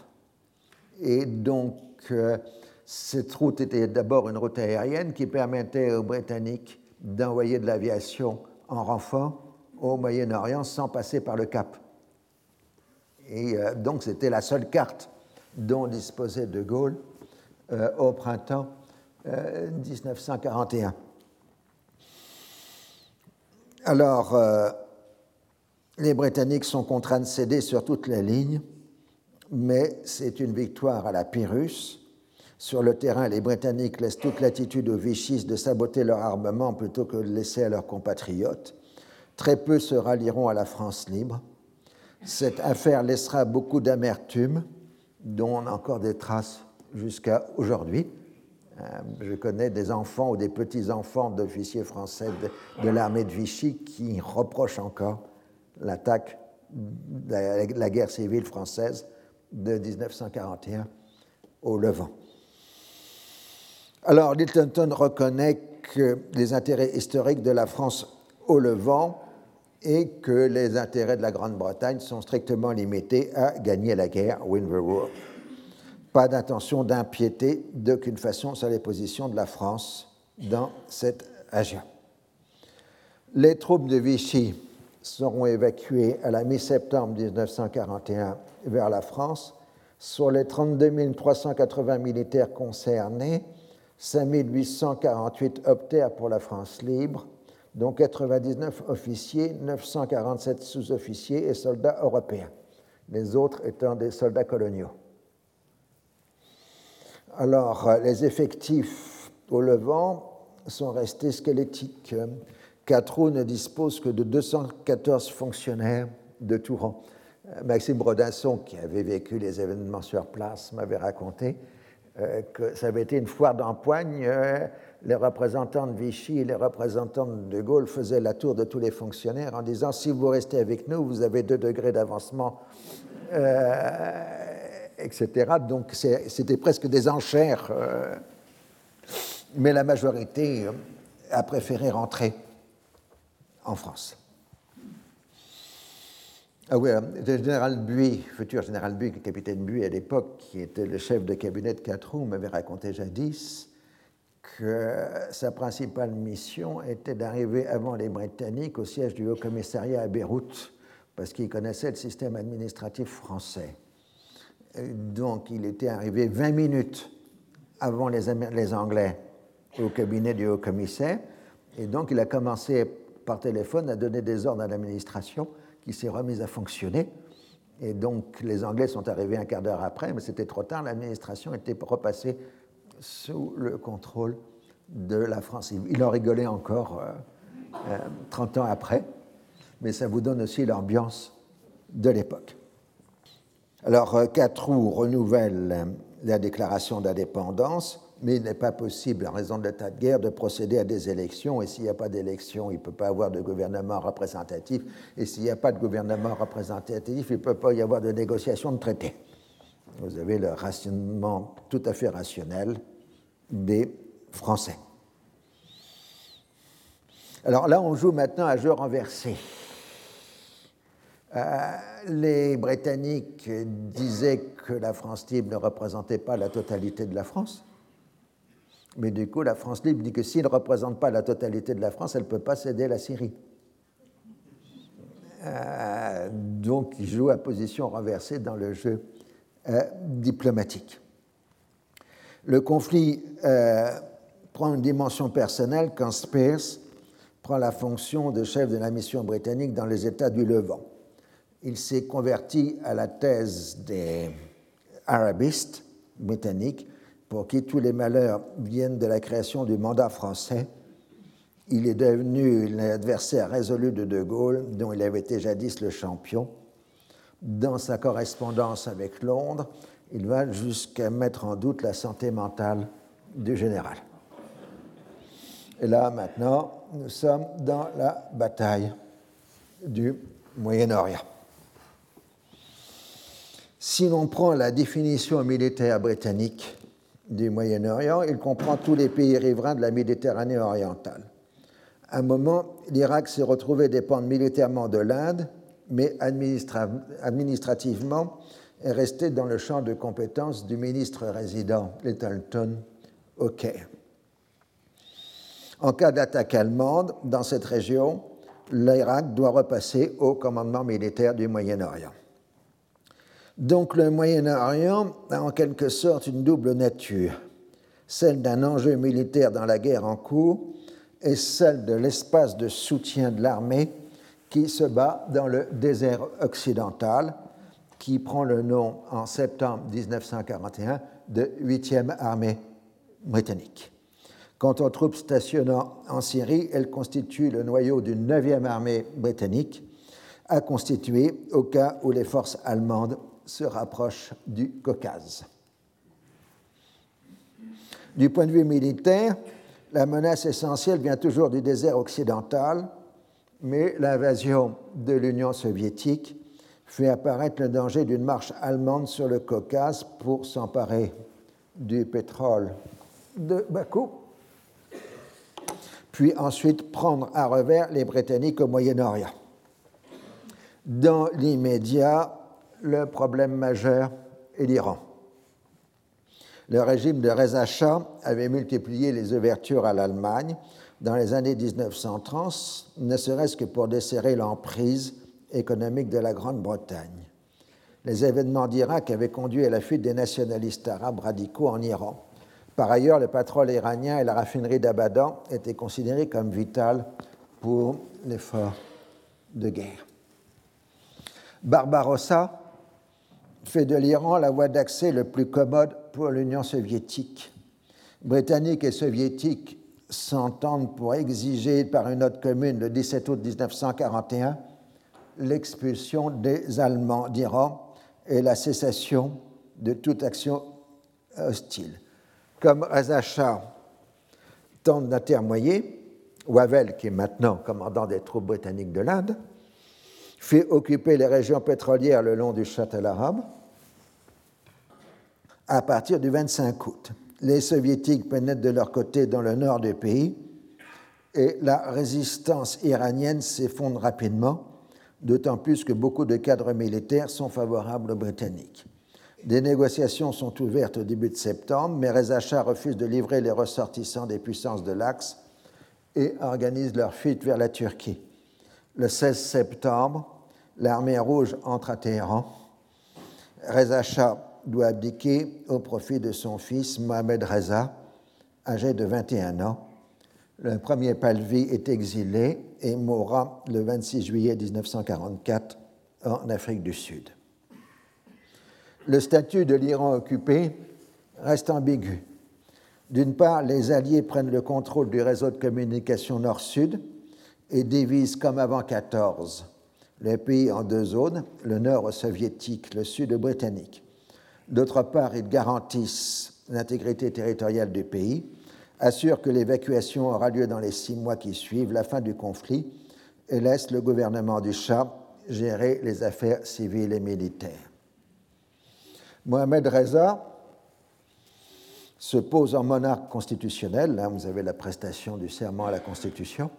Et donc, euh, cette route était d'abord une route aérienne qui permettait aux Britanniques d'envoyer de l'aviation en renfort au Moyen-Orient sans passer par le Cap. Et euh, donc c'était la seule carte dont disposait De Gaulle euh, au printemps 1941. Euh, Alors, les Britanniques sont contraints de céder sur toute la ligne, mais c'est une victoire à la Pyrrhus. Sur le terrain, les Britanniques laissent toute latitude aux Vichy de saboter leur armement plutôt que de laisser à leurs compatriotes. Très peu se rallieront à la France libre. Cette affaire laissera beaucoup d'amertume, dont on a encore des traces jusqu'à aujourd'hui. Euh, je connais des enfants ou des petits-enfants d'officiers français de, l'armée de Vichy qui reprochent encore l'attaque de la guerre civile française de 1941 au Levant. Alors, Littleton reconnaît que les intérêts historiques de la France au Levant et que les intérêts de la Grande-Bretagne sont strictement limités à gagner la guerre, win the war. Pas d'intention d'impiéter d'aucune façon sur les positions de la France dans cette région. Les troupes de Vichy seront évacuées à la mi-septembre 1941 vers la France. Sur les 32 380 militaires concernés, 5 848 optèrent pour la France libre dont 99 officiers, 947 sous-officiers et soldats européens, les autres étant des soldats coloniaux. Alors, les effectifs au Levant sont restés squelettiques. Catrou ne dispose que de 214 fonctionnaires de tout rang. Maxime Brodinson, qui avait vécu les événements sur place, m'avait raconté euh, que ça avait été une foire d'empoigne. Euh, les représentants de Vichy et les représentants de Gaulle faisaient la tour de tous les fonctionnaires en disant si vous restez avec nous, vous avez deux degrés d'avancement, euh, etc. Donc c'était presque des enchères. mais la majorité a préféré rentrer en France. Ah oui, le général Buy, futur général Buy, capitaine Buy à l'époque, qui était le chef de cabinet de Catroux, m'avait raconté jadis que sa principale mission était d'arriver avant les Britanniques au siège du Haut Commissariat à Beyrouth, parce qu'il connaissait le système administratif français. Donc il était arrivé 20 minutes avant les, les Anglais au cabinet du Haut Commissaire, et donc il a commencé par téléphone à donner des ordres à l'administration qui s'est remise à fonctionner. Et donc les Anglais sont arrivés un quart d'heure après, mais c'était trop tard, l'administration était repassée sous le contrôle de la France. Il en rigolait encore 30 euh, euh, ans après, mais ça vous donne aussi l'ambiance de l'époque. Alors, euh, Catrou renouvelle la déclaration d'indépendance mais il n'est pas possible, en raison de l'état de guerre, de procéder à des élections. Et s'il n'y a pas d'élection, il ne peut pas avoir de gouvernement représentatif. Et s'il n'y a pas de gouvernement représentatif, il ne peut pas y avoir de négociation de traité. Vous avez le rationnement tout à fait rationnel des Français. Alors là, on joue maintenant à jeu renversé. Euh, les Britanniques disaient que la France libre ne représentait pas la totalité de la France. Mais du coup, la France libre dit que s'il ne représente pas la totalité de la France, elle ne peut pas céder la Syrie. Euh, donc, il joue à position renversée dans le jeu euh, diplomatique. Le conflit euh, prend une dimension personnelle quand Spears prend la fonction de chef de la mission britannique dans les États du Levant. Il s'est converti à la thèse des arabistes britanniques pour qui tous les malheurs viennent de la création du mandat français il est devenu l'adversaire résolu de De Gaulle, dont il avait été jadis le champion. Dans sa correspondance avec Londres, il va jusqu'à mettre en doute la santé mentale du général. Et là, maintenant, nous sommes dans la bataille du Moyen-Orient. Si l'on prend la définition militaire britannique du Moyen-Orient, il comprend tous les pays riverains de la Méditerranée orientale. À un moment, l'Irak s'est retrouvé dépendre militairement de l'Inde, mais administrativement est resté dans le champ de compétences du ministre résident Littleton au Caire. En cas d'attaque allemande dans cette région, l'Irak doit repasser au commandement militaire du Moyen-Orient. Donc le Moyen-Orient a en quelque sorte une double nature, celle d'un enjeu militaire dans la guerre en cours et celle de l'espace de soutien de l'armée qui se bat dans le désert occidental, qui prend le nom en septembre 1941 de 8e armée britannique. Quant aux troupes stationnant en Syrie, elles constituent le noyau d'une 9e armée britannique à constituer au cas où les forces allemandes se rapproche du Caucase. Du point de vue militaire, la menace essentielle vient toujours du désert occidental, mais l'invasion de l'Union soviétique fait apparaître le danger d'une marche allemande sur le Caucase pour s'emparer du pétrole de Bakou, puis ensuite prendre à revers les Britanniques au Moyen-Orient. Dans l'immédiat, le problème majeur est l'Iran. Le régime de Reza Shah avait multiplié les ouvertures à l'Allemagne dans les années 1930, ne serait-ce que pour desserrer l'emprise économique de la Grande-Bretagne. Les événements d'Irak avaient conduit à la fuite des nationalistes arabes radicaux en Iran. Par ailleurs, le pétrole iranien et la raffinerie d'Abadan étaient considérés comme vitales pour l'effort de guerre. Barbarossa fait de l'Iran la voie d'accès le plus commode pour l'Union soviétique. Britanniques et soviétiques s'entendent pour exiger par une note commune le 17 août 1941 l'expulsion des Allemands d'Iran et la cessation de toute action hostile. Comme Reza tente d'intermoyer, Wavell, qui est maintenant commandant des troupes britanniques de l'Inde, fait occuper les régions pétrolières le long du Châtel arabe à partir du 25 août. Les soviétiques pénètrent de leur côté dans le nord du pays et la résistance iranienne s'effondre rapidement, d'autant plus que beaucoup de cadres militaires sont favorables aux Britanniques. Des négociations sont ouvertes au début de septembre, mais Reza Shah refuse de livrer les ressortissants des puissances de l'Axe et organise leur fuite vers la Turquie. Le 16 septembre, l'armée rouge entre à Téhéran. Reza Shah doit abdiquer au profit de son fils Mohamed Reza, âgé de 21 ans. Le premier Palvi est exilé et mourra le 26 juillet 1944 en Afrique du Sud. Le statut de l'Iran occupé reste ambigu. D'une part, les Alliés prennent le contrôle du réseau de communication nord-sud et divisent comme avant 14 les pays en deux zones, le nord soviétique, le sud britannique. D'autre part, ils garantissent l'intégrité territoriale du pays, assurent que l'évacuation aura lieu dans les six mois qui suivent la fin du conflit et laissent le gouvernement du Shah gérer les affaires civiles et militaires. Mohamed Reza se pose en monarque constitutionnel, là vous avez la prestation du serment à la Constitution,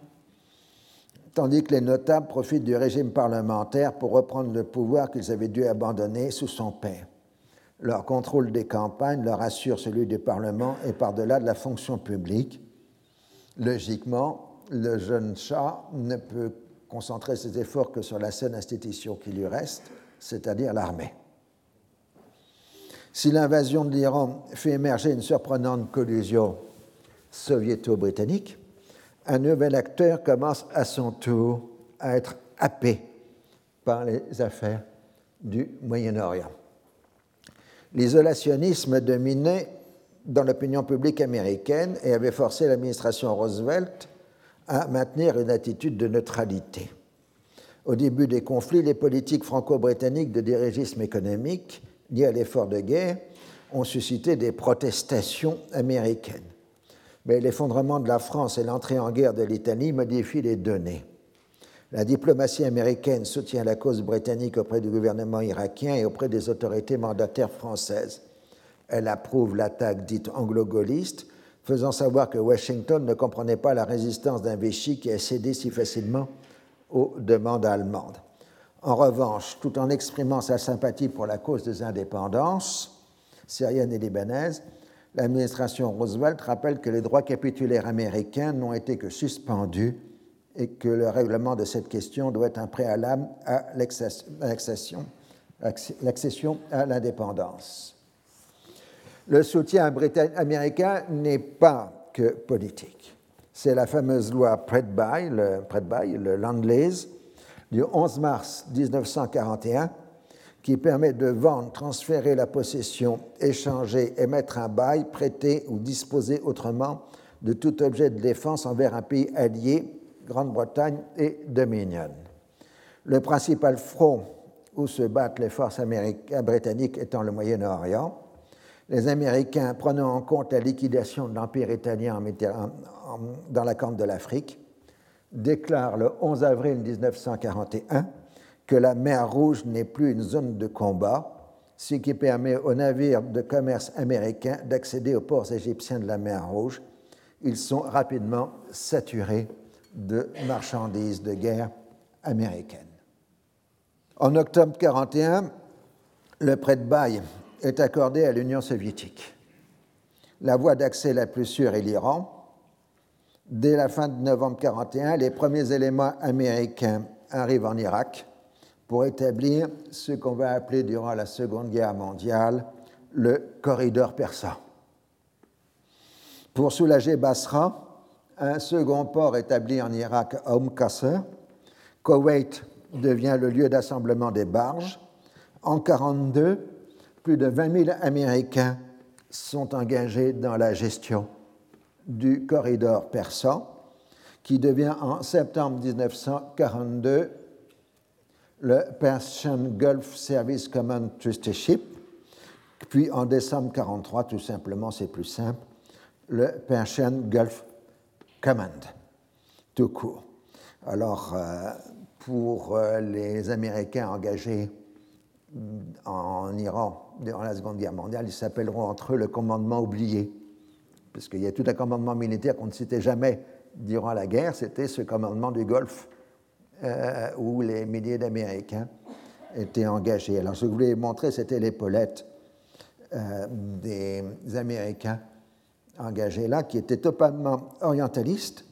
tandis que les notables profitent du régime parlementaire pour reprendre le pouvoir qu'ils avaient dû abandonner sous son père. Leur contrôle des campagnes leur assure celui du Parlement et par-delà de la fonction publique. Logiquement, le jeune chat ne peut concentrer ses efforts que sur la seule institution qui lui reste, c'est-à-dire l'armée. Si l'invasion de l'Iran fait émerger une surprenante collusion soviéto-britannique, un nouvel acteur commence à son tour à être happé par les affaires du Moyen-Orient l'isolationnisme dominait dans l'opinion publique américaine et avait forcé l'administration Roosevelt à maintenir une attitude de neutralité. Au début des conflits, les politiques franco-britanniques de dirigisme économique liées à l'effort de guerre ont suscité des protestations américaines. Mais l'effondrement de la France et l'entrée en guerre de l'Italie modifient les données. La diplomatie américaine soutient la cause britannique auprès du gouvernement irakien et auprès des autorités mandataires françaises. Elle approuve l'attaque dite anglo-gaulliste, faisant savoir que Washington ne comprenait pas la résistance d'un Vichy qui a cédé si facilement aux demandes allemandes. En revanche, tout en exprimant sa sympathie pour la cause des indépendances syriennes et libanaises, l'administration Roosevelt rappelle que les droits capitulaires américains n'ont été que suspendus et que le règlement de cette question doit être un préalable à l'accession à l'indépendance. Le soutien américain n'est pas que politique. C'est la fameuse loi Predby, le, Predby, le Land-Lease, du 11 mars 1941 qui permet de vendre, transférer la possession, échanger, émettre un bail, prêter ou disposer autrement de tout objet de défense envers un pays allié Grande-Bretagne et Dominion. Le principal front où se battent les forces britanniques étant le Moyen-Orient, les Américains prenant en compte la liquidation de l'Empire italien dans la Corne de l'Afrique, déclarent le 11 avril 1941 que la mer Rouge n'est plus une zone de combat, ce qui permet aux navires de commerce américains d'accéder aux ports égyptiens de la mer Rouge. Ils sont rapidement saturés de marchandises de guerre américaines. En octobre 1941, le prêt de bail est accordé à l'Union soviétique. La voie d'accès la plus sûre est l'Iran. Dès la fin de novembre 1941, les premiers éléments américains arrivent en Irak pour établir ce qu'on va appeler durant la Seconde Guerre mondiale le corridor persan. Pour soulager Basra, un second port établi en Irak Qasr. Koweït devient le lieu d'assemblement des barges. En 1942, plus de 20 000 Américains sont engagés dans la gestion du corridor persan, qui devient en septembre 1942 le Persian Gulf Service Command Trusteeship, puis en décembre 1943, tout simplement, c'est plus simple, le Persian Gulf Command, tout court. Alors, euh, pour euh, les Américains engagés en Iran durant la Seconde Guerre mondiale, ils s'appelleront entre eux le commandement oublié, puisqu'il y a tout un commandement militaire qu'on ne citait jamais durant la guerre, c'était ce commandement du Golfe, euh, où les milliers d'Américains étaient engagés. Alors, ce que je voulais montrer, c'était l'épaulette des Américains engagés là, qui étaient totalement orientalistes,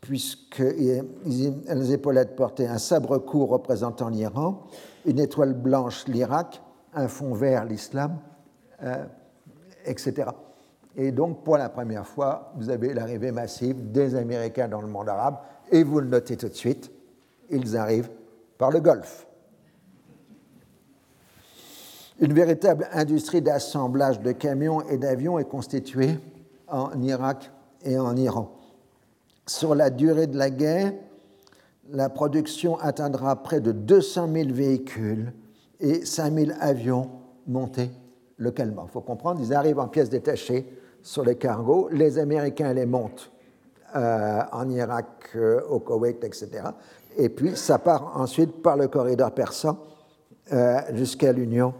puisque les épaulettes portaient un sabre court représentant l'Iran, une étoile blanche l'Irak, un fond vert l'islam, euh, etc. Et donc, pour la première fois, vous avez l'arrivée massive des Américains dans le monde arabe, et vous le notez tout de suite, ils arrivent par le Golfe. Une véritable industrie d'assemblage de camions et d'avions est constituée en Irak et en Iran. Sur la durée de la guerre, la production atteindra près de 200 000 véhicules et 5 000 avions montés localement. Il faut comprendre, ils arrivent en pièces détachées sur les cargos, les Américains les montent euh, en Irak, euh, au Koweït, etc. Et puis ça part ensuite par le corridor persan euh, jusqu'à l'Union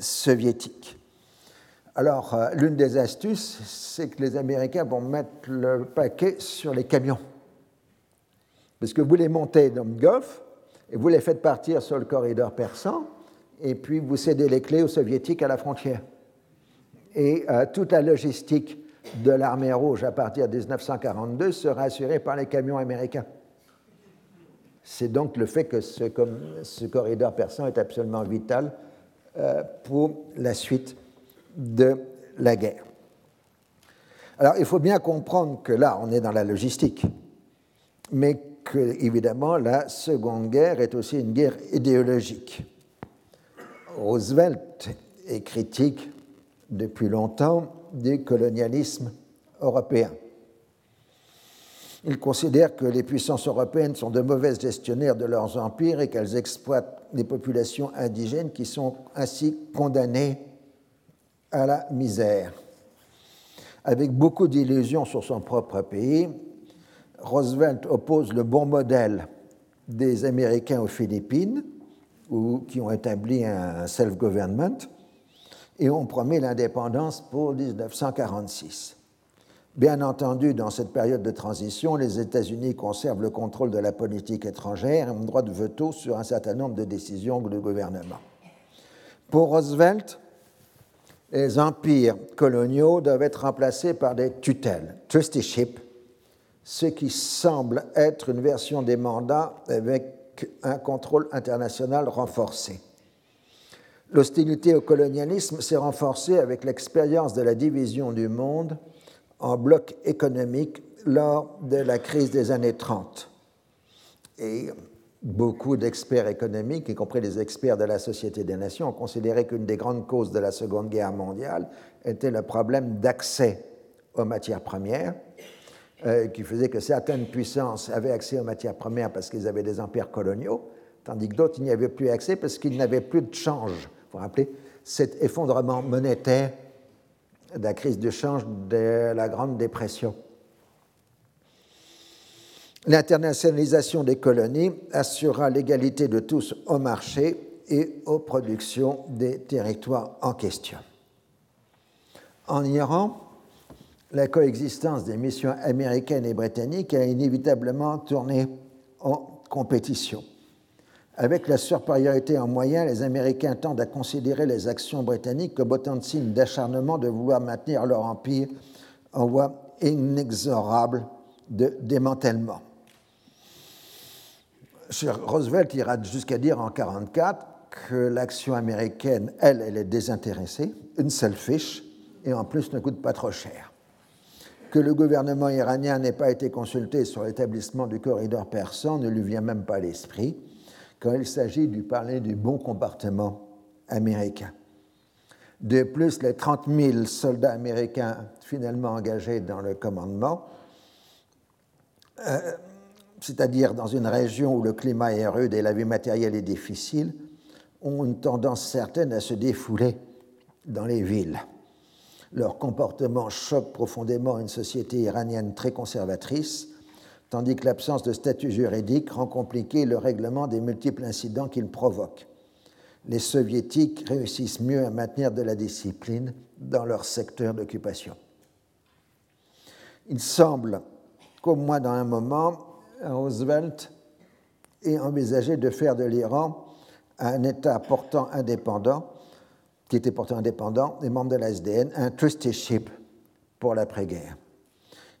soviétique. Alors, euh, l'une des astuces, c'est que les Américains vont mettre le paquet sur les camions. Parce que vous les montez dans le Golfe et vous les faites partir sur le corridor persan, et puis vous cédez les clés aux Soviétiques à la frontière. Et euh, toute la logistique de l'armée rouge à partir de 1942 sera assurée par les camions américains. C'est donc le fait que ce, ce, corridor persan est absolument vital euh, pour la suite de la guerre. Alors il faut bien comprendre que là, on est dans la logistique, mais que, évidemment, la Seconde Guerre est aussi une guerre idéologique. Roosevelt est critique depuis longtemps du colonialisme européen. Il considère que les puissances européennes sont de mauvaises gestionnaires de leurs empires et qu'elles exploitent les populations indigènes qui sont ainsi condamnées à la misère. Avec beaucoup d'illusions sur son propre pays, Roosevelt oppose le bon modèle des Américains aux Philippines, qui ont établi un self-government, et ont promis l'indépendance pour 1946. Bien entendu, dans cette période de transition, les États-Unis conservent le contrôle de la politique étrangère et ont droit de veto sur un certain nombre de décisions du gouvernement. Pour Roosevelt, les empires coloniaux doivent être remplacés par des tutelles, trusteeship, ce qui semble être une version des mandats avec un contrôle international renforcé. L'hostilité au colonialisme s'est renforcée avec l'expérience de la division du monde en blocs économiques lors de la crise des années 30. Et beaucoup d'experts économiques, y compris les experts de la Société des Nations, ont considéré qu'une des grandes causes de la Seconde Guerre mondiale était le problème d'accès aux matières premières euh, qui faisait que certaines puissances avaient accès aux matières premières parce qu'ils avaient des empires coloniaux, tandis que d'autres n'y avaient plus accès parce qu'ils n'avaient plus de change. Vous vous rappelez cet effondrement monétaire de la crise de change de la Grande Dépression. L'internationalisation des colonies assurera l'égalité de tous au marché et aux productions des territoires en question. En Iran, la coexistence des missions américaines et britanniques a inévitablement tourné en compétition. Avec la supériorité en moyens, les Américains tendent à considérer les actions britanniques comme autant de signes d'acharnement de vouloir maintenir leur empire en voie inexorable de démantèlement. Roosevelt ira jusqu'à dire en 1944 que l'action américaine, elle, elle est désintéressée, une selfish, et en plus ne coûte pas trop cher que le gouvernement iranien n'ait pas été consulté sur l'établissement du corridor persan ne lui vient même pas à l'esprit quand il s'agit de parler du bon comportement américain. De plus, les 30 000 soldats américains finalement engagés dans le commandement, euh, c'est-à-dire dans une région où le climat est rude et la vie matérielle est difficile, ont une tendance certaine à se défouler dans les villes. Leur comportement choque profondément une société iranienne très conservatrice, tandis que l'absence de statut juridique rend compliqué le règlement des multiples incidents qu'ils provoquent. Les soviétiques réussissent mieux à maintenir de la discipline dans leur secteur d'occupation. Il semble qu'au moins dans un moment, Roosevelt ait envisagé de faire de l'Iran un État portant indépendant qui était pourtant indépendant, des membres de la SDN, un trusteeship pour l'après-guerre.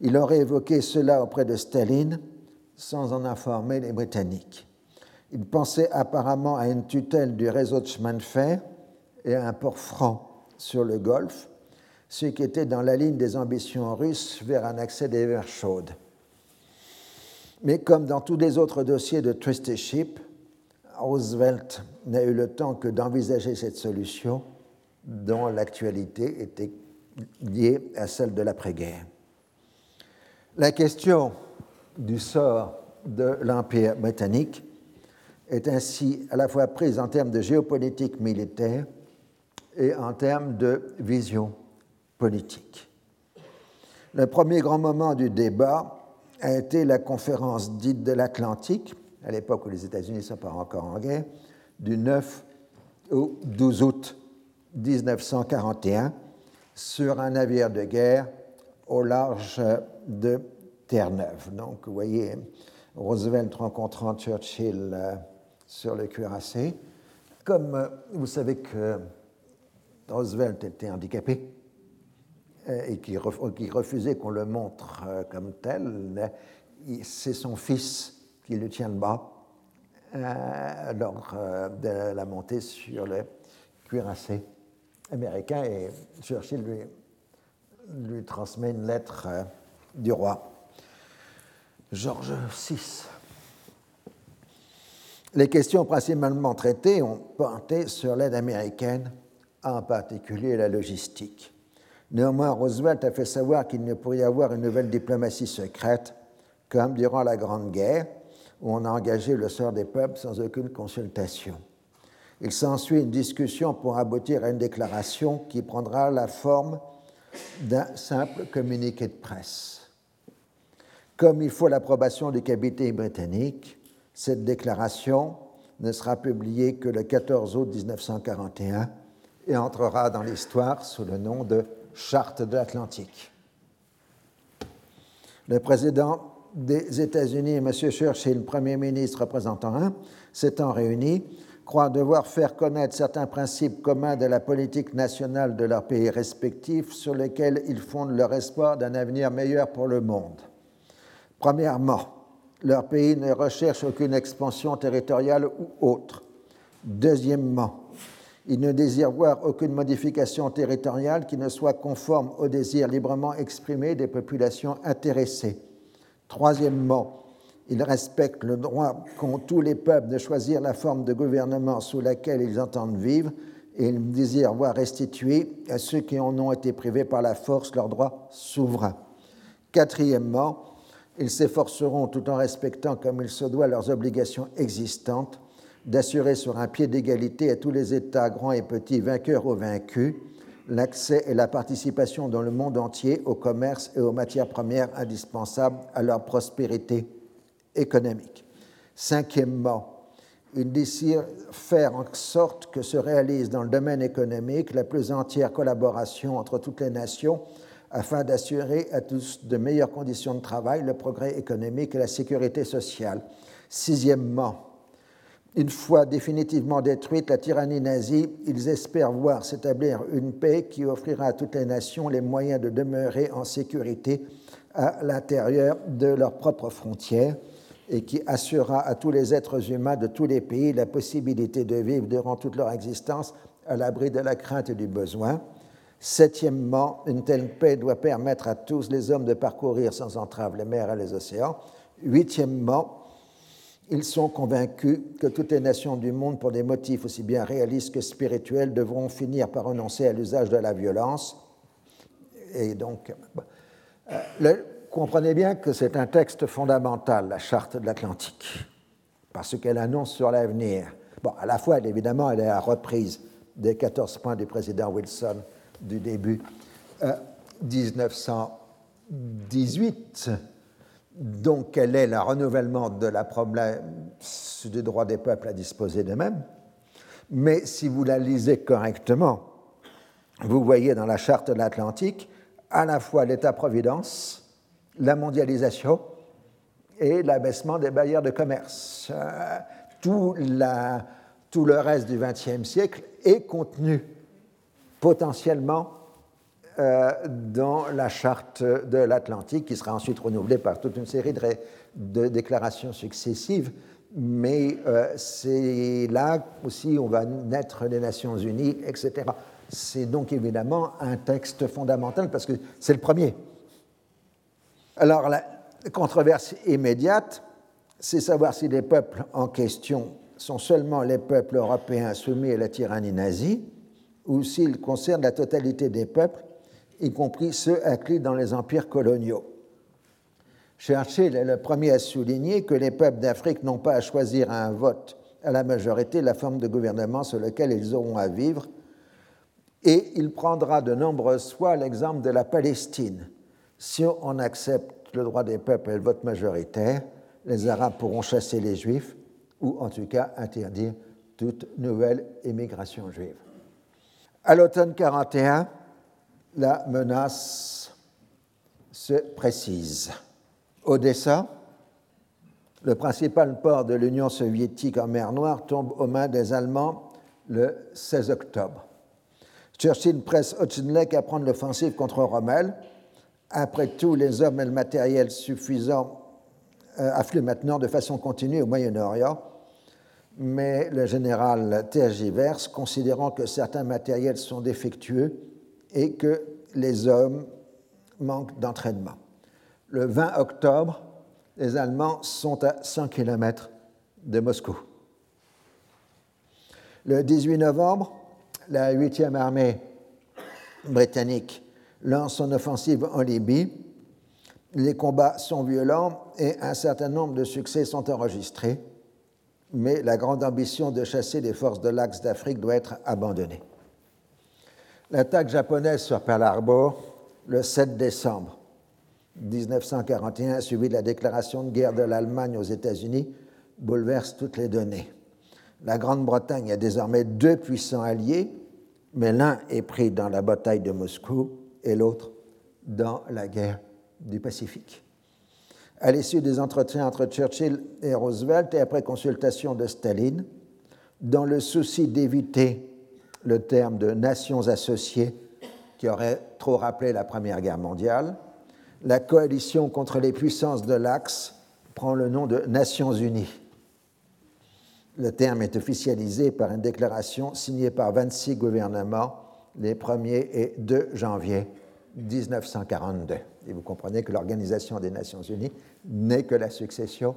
Il aurait évoqué cela auprès de Staline sans en informer les Britanniques. Il pensait apparemment à une tutelle du réseau de chemin de fer et à un port franc sur le Golfe, ce qui était dans la ligne des ambitions russes vers un accès des mers chaudes. Mais comme dans tous les autres dossiers de trusteeship, Roosevelt n'a eu le temps que d'envisager cette solution dont l'actualité était liée à celle de l'après-guerre. La question du sort de l'Empire britannique est ainsi à la fois prise en termes de géopolitique militaire et en termes de vision politique. Le premier grand moment du débat a été la conférence dite de l'Atlantique, à l'époque où les États-Unis ne sont pas encore en guerre, du 9 au 12 août 1941 sur un navire de guerre au large de Terre-Neuve. Donc, vous voyez Roosevelt rencontrant Churchill euh, sur le cuirassé. Comme euh, vous savez que Roosevelt était handicapé et qu'il refusait qu'on le montre comme tel, c'est son fils qui le tient le bas lors de la montée sur le cuirassé américain et Churchill lui, lui transmet une lettre euh, du roi. George VI. Les questions principalement traitées ont porté sur l'aide américaine, en particulier la logistique. Néanmoins, Roosevelt a fait savoir qu'il ne pourrait y avoir une nouvelle diplomatie secrète comme durant la Grande Guerre, où on a engagé le sort des peuples sans aucune consultation. Il s'ensuit une discussion pour aboutir à une déclaration qui prendra la forme d'un simple communiqué de presse. Comme il faut l'approbation du cabinet britannique, cette déclaration ne sera publiée que le 14 août 1941 et entrera dans l'histoire sous le nom de Charte de l'Atlantique. Le président des États-Unis M. Churchill, Premier ministre représentant un, s'étant réunis, croient devoir faire connaître certains principes communs de la politique nationale de leurs pays respectifs sur lesquels ils fondent leur espoir d'un avenir meilleur pour le monde. Premièrement, leur pays ne recherche aucune expansion territoriale ou autre. Deuxièmement, ils ne désirent voir aucune modification territoriale qui ne soit conforme aux désirs librement exprimés des populations intéressées. Troisièmement, ils respectent le droit qu'ont tous les peuples de choisir la forme de gouvernement sous laquelle ils entendent vivre et ils désirent voir restituer à ceux qui en ont été privés par la force leurs droits souverains. Quatrièmement, ils s'efforceront, tout en respectant comme il se doit leurs obligations existantes, d'assurer sur un pied d'égalité à tous les États, grands et petits, vainqueurs ou vaincus, l'accès et la participation dans le monde entier au commerce et aux matières premières indispensables à leur prospérité économique. Cinquièmement, il désire faire en sorte que se réalise dans le domaine économique la plus entière collaboration entre toutes les nations afin d'assurer à tous de meilleures conditions de travail, le progrès économique et la sécurité sociale. Sixièmement, une fois définitivement détruite la tyrannie nazie, ils espèrent voir s'établir une paix qui offrira à toutes les nations les moyens de demeurer en sécurité à l'intérieur de leurs propres frontières et qui assurera à tous les êtres humains de tous les pays la possibilité de vivre durant toute leur existence à l'abri de la crainte et du besoin. Septièmement, une telle paix doit permettre à tous les hommes de parcourir sans entrave les mers et les océans. Huitièmement, ils sont convaincus que toutes les nations du monde, pour des motifs aussi bien réalistes que spirituels, devront finir par renoncer à l'usage de la violence. Et donc, euh, comprenez bien que c'est un texte fondamental, la Charte de l'Atlantique, parce qu'elle annonce sur l'avenir. Bon, à la fois, évidemment, elle est à reprise des 14 points du président Wilson du début 1918 euh, donc quel est le renouvellement de la du droit des peuples à disposer d'eux-mêmes? Mais si vous la lisez correctement, vous voyez dans la charte de l'Atlantique à la fois l'État-providence, la mondialisation et l'abaissement des barrières de commerce. Euh, tout, tout, le reste du XXe siècle est contenu potentiellement dans la charte de l'Atlantique, qui sera ensuite renouvelée par toute une série de, déclarations successives. Mais euh, c'est là aussi où va naître les Nations Unies, etc. C'est donc évidemment un texte fondamental parce que c'est le premier. Alors la controverse immédiate, c'est savoir si les peuples en question sont seulement les peuples européens soumis à la tyrannie nazie ou s'ils concernent la totalité des peuples y compris ceux inclus dans les empires coloniaux. Churchill est le premier à souligner que les peuples d'Afrique n'ont pas à choisir à un vote à la majorité la forme de gouvernement sur laquelle ils auront à vivre, et il prendra de nombreuses fois l'exemple de la Palestine. Si on accepte le droit des peuples et le vote majoritaire, les Arabes pourront chasser les Juifs ou en tout cas interdire toute nouvelle immigration juive. À l'automne 41, la menace se précise. Odessa, le principal port de l'Union soviétique en mer Noire, tombe aux mains des Allemands le 16 octobre. Churchill presse Otchinlek à prendre l'offensive contre Rommel. Après tout, les hommes et le matériel suffisants euh, affluent maintenant de façon continue au Moyen-Orient, mais le général tergiverse, considérant que certains matériels sont défectueux et que les hommes manquent d'entraînement. Le 20 octobre, les Allemands sont à 100 km de Moscou. Le 18 novembre, la 8e armée britannique lance son offensive en Libye Les combats sont violents et un certain nombre de succès sont enregistrés, mais la grande ambition de chasser les forces de l'Axe d'Afrique doit être abandonnée. L'attaque japonaise sur Pearl Harbor, le 7 décembre 1941, suivi de la déclaration de guerre de l'Allemagne aux États-Unis, bouleverse toutes les données. La Grande-Bretagne a désormais deux puissants alliés, mais l'un est pris dans la bataille de Moscou et l'autre dans la guerre du Pacifique. À l'issue des entretiens entre Churchill et Roosevelt et après consultation de Staline, dans le souci d'éviter le terme de nations associées qui aurait trop rappelé la Première Guerre mondiale, la coalition contre les puissances de l'Axe prend le nom de Nations Unies. Le terme est officialisé par une déclaration signée par 26 gouvernements les 1er et 2 janvier 1942. Et vous comprenez que l'Organisation des Nations Unies n'est que la succession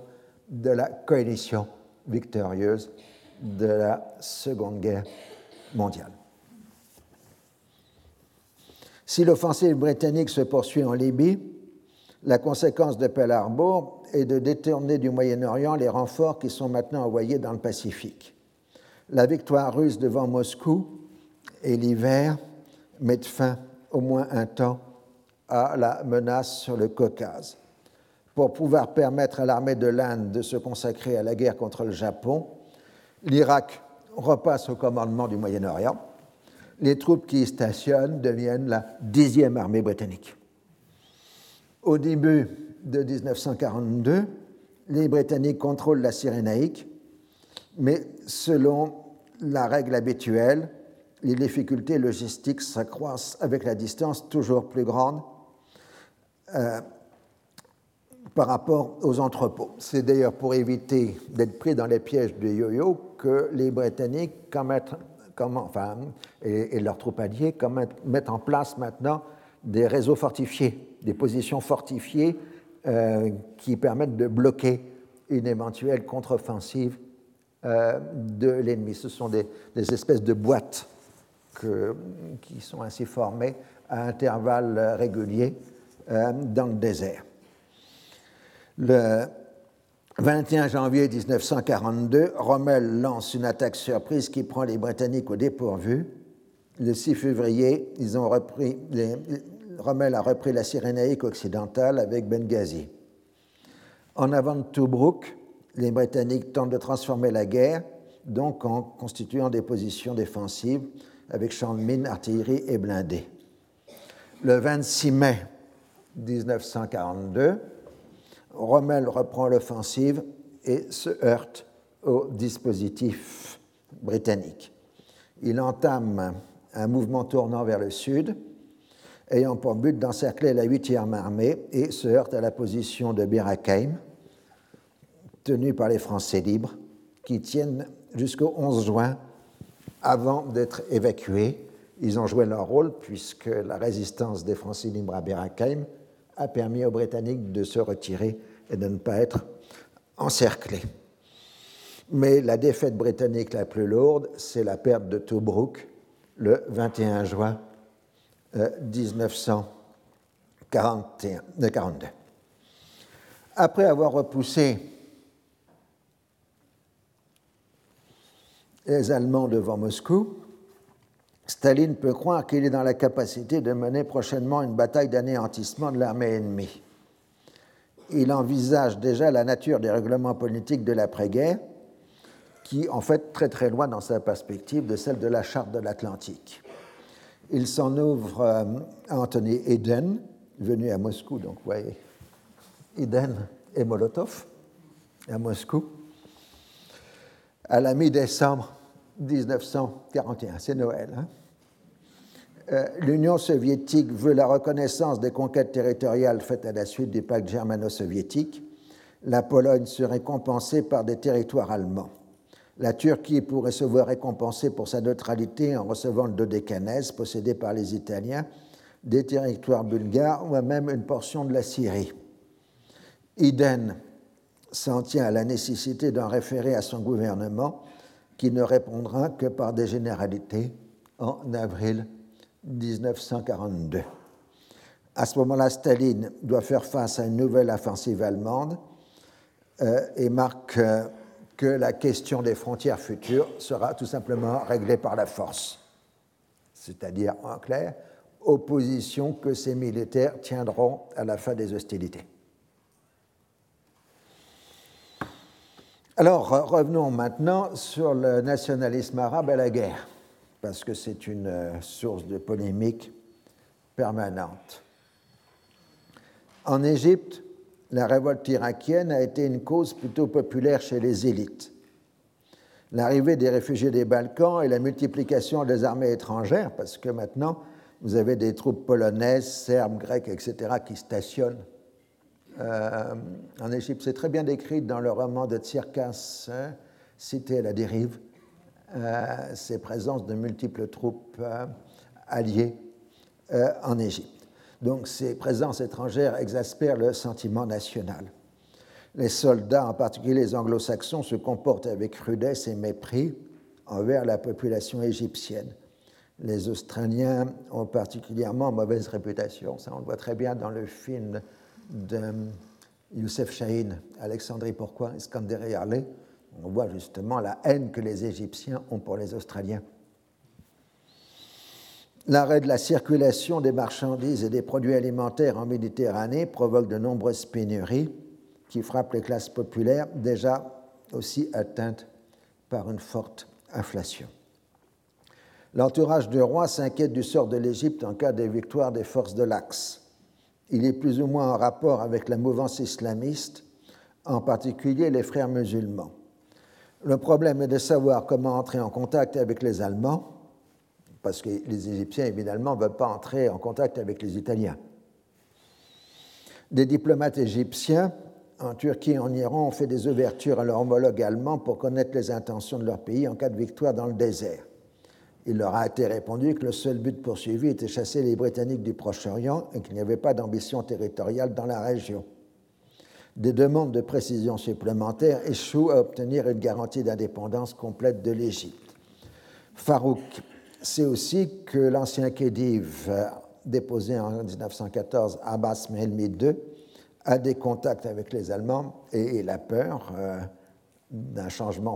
de la coalition victorieuse de la Seconde Guerre mondiale. Si l'offensive britannique se poursuit en Libye, la conséquence de Pearl Harbor est de détourner du Moyen-Orient les renforts qui sont maintenant envoyés dans le Pacifique. La victoire russe devant Moscou et l'hiver mettent fin au moins un temps à la menace sur le Caucase. Pour pouvoir permettre à l'armée de l'Inde de se consacrer à la guerre contre le Japon, l'Irak repasse au commandement du Moyen-Orient. Les troupes qui y stationnent deviennent la dixième armée britannique. Au début de 1942, les Britanniques contrôlent la Cyrénaïque, mais selon la règle habituelle, les difficultés logistiques s'accroissent avec la distance toujours plus grande euh, par rapport aux entrepôts. C'est d'ailleurs pour éviter d'être pris dans les pièges de yo-yo que les Britanniques enfin, et, leurs troupes alliées mettent en place maintenant des réseaux fortifiés, des positions fortifiées euh, qui permettent de bloquer une éventuelle contre-offensive euh, de l'ennemi. Ce sont des, espèces de boîtes qui sont ainsi formées à intervalles réguliers euh, dans le désert. Le 21 janvier 1942, Rommel lance une attaque surprise qui prend les Britanniques au dépourvu. Le 6 février, Rommel a repris la Cyrénaïque occidentale avec Benghazi. En avant de Tobruk, les Britanniques tentent de transformer la guerre, donc en constituant des positions défensives avec champs de mines, artillerie et blindés. Le 26 mai 1942, Rommel reprend l'offensive et se heurte au dispositif britannique. Il entame un mouvement tournant vers le sud, ayant pour but d'encercler la 8e armée et se heurte à la position de Birakeim, tenue par les Français libres, qui tiennent jusqu'au 11 juin avant d'être évacués. Ils ont joué leur rôle puisque la résistance des Français libres à Birakeim a permis aux Britanniques de se retirer et de ne pas être encerclés. Mais la défaite britannique la plus lourde, c'est la perte de Tobruk le 21 juin 1942. Euh, Après avoir repoussé les Allemands devant Moscou, Staline peut croire qu'il est dans la capacité de mener prochainement une bataille d'anéantissement de l'armée ennemie. Il envisage déjà la nature des règlements politiques de l'après-guerre, qui en fait très très loin dans sa perspective de celle de la charte de l'Atlantique. Il s'en ouvre euh, à Anthony Eden, venu à Moscou, donc vous voyez, Eden et Molotov à Moscou, à la mi-décembre 1941. C'est Noël. Hein. Euh, L'Union soviétique veut la reconnaissance des conquêtes territoriales faites à la suite du pacte germano-soviétique. La Pologne serait compensée par des territoires allemands. La Turquie pourrait se voir récompensée pour sa neutralité en recevant le Dodécanèse possédé par les Italiens, des territoires bulgares ou même une portion de la Syrie. Iden s'en tient à la nécessité d'en référer à son gouvernement qui ne répondra que par des généralités en avril 1942. À ce moment-là, Staline doit faire face à une nouvelle offensive allemande euh, et marque euh, que la question des frontières futures sera tout simplement réglée par la force. C'est-à-dire, en clair, opposition que ces militaires tiendront à la fin des hostilités. Alors, revenons maintenant sur le nationalisme arabe à la guerre, parce que c'est une euh, source de polémique permanente. En Égypte, la révolte irakienne a été une cause plutôt populaire chez les élites. L'arrivée des réfugiés des Balkans et la multiplication des armées étrangères, parce que maintenant, vous avez des troupes polonaises, serbes, grecques, etc., qui stationnent euh, en Égypte. C'est très bien décrit dans le roman de Tsirkas, hein, Cité à la dérive, ces présences de multiples troupes euh, alliées en Égypte. Donc ces présences étrangères exaspèrent le sentiment national. Les soldats, en particulier les anglo-saxons, se comportent avec rudesse et mépris envers la population égyptienne. Les Australiens ont particulièrement mauvaise réputation. Ça, on le voit très bien dans le film de Youssef Chahine, Alexandrie pourquoi, Iskander et On voit justement la haine que les Égyptiens ont pour les Australiens. L'arrêt de la circulation des marchandises et des produits alimentaires en Méditerranée provoque de nombreuses pénuries qui frappent les classes populaires déjà aussi atteintes par une forte inflation. L'entourage du roi s'inquiète du sort de l'Égypte en cas de victoire des forces de l'Axe il est plus ou moins en rapport avec la mouvance islamiste, en particulier les frères musulmans. Le problème est de savoir comment entrer en contact avec les Allemands, parce que les Égyptiens, évidemment, ne veulent pas entrer en contact avec les Italiens. Des diplomates égyptiens en Turquie et en Iran ont fait des ouvertures à leurs homologues allemands pour connaître les intentions de leur pays en cas de victoire dans le désert il leur a été répondu que le seul but poursuivi était chasser les Britanniques du Proche-Orient et qu'il n'y avait pas d'ambition territoriale dans la région. Des demandes de précision supplémentaires échouent à obtenir une garantie d'indépendance complète de l'Égypte. Farouk sait aussi que l'ancien Khedive, déposé en 1914 Abbas Mehelmi II, a des contacts avec les Allemands et la peur euh, d'un changement,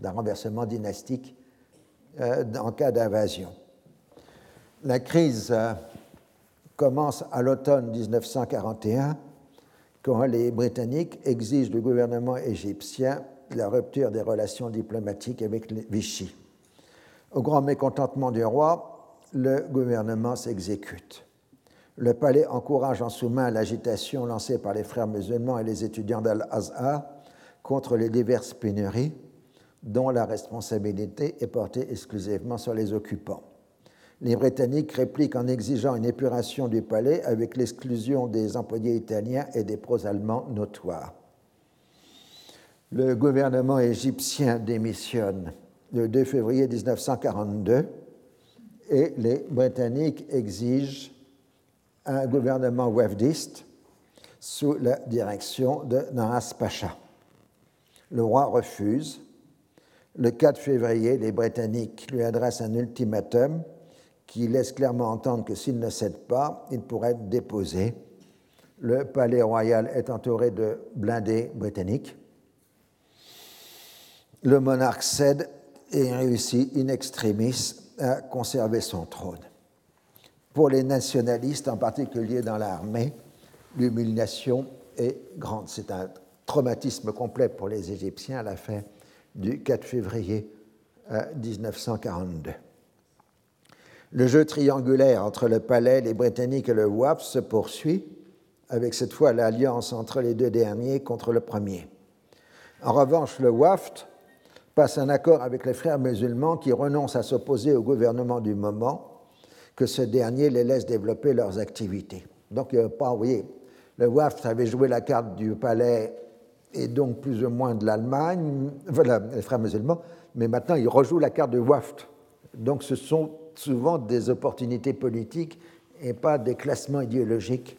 d'un renversement dynastique euh, en cas d'invasion. La crise euh, commence à l'automne 1941 quand les Britanniques exigent du gouvernement égyptien la rupture des relations diplomatiques avec Vichy. Au grand mécontentement du roi, le gouvernement s'exécute. Le palais encourage en sous-main l'agitation lancée par les frères musulmans et les étudiants d'Al-Azhar contre les diverses pénuries dont la responsabilité est portée exclusivement sur les occupants. Les Britanniques répliquent en exigeant une épuration du palais avec l'exclusion des employés italiens et des pros-allemands notoires. Le gouvernement égyptien démissionne le 2 février 1942 et les Britanniques exigent un gouvernement wafdiste sous la direction de Naras Pacha. Le roi refuse le 4 février, les Britanniques lui adressent un ultimatum qui laisse clairement entendre que s'il ne cède pas, il pourrait être déposé. Le palais royal est entouré de blindés britanniques. Le monarque cède et réussit in extremis à conserver son trône. Pour les nationalistes, en particulier dans l'armée, l'humiliation est grande. C'est un traumatisme complet pour les Égyptiens à la fin du 4 février 1942. Le jeu triangulaire entre le palais, les Britanniques et le WAF se poursuit, avec cette fois l'alliance entre les deux derniers contre le premier. En revanche, le WAFT passe un accord avec les frères musulmans qui renoncent à s'opposer au gouvernement du moment, que ce dernier les laisse développer leurs activités. Donc, il vous voyez, le WAFT avait joué la carte du palais et donc plus ou moins de l'Allemagne, voilà, les frères musulmans, mais maintenant ils rejouent la carte de Waft. Donc ce sont souvent des opportunités politiques et pas des classements idéologiques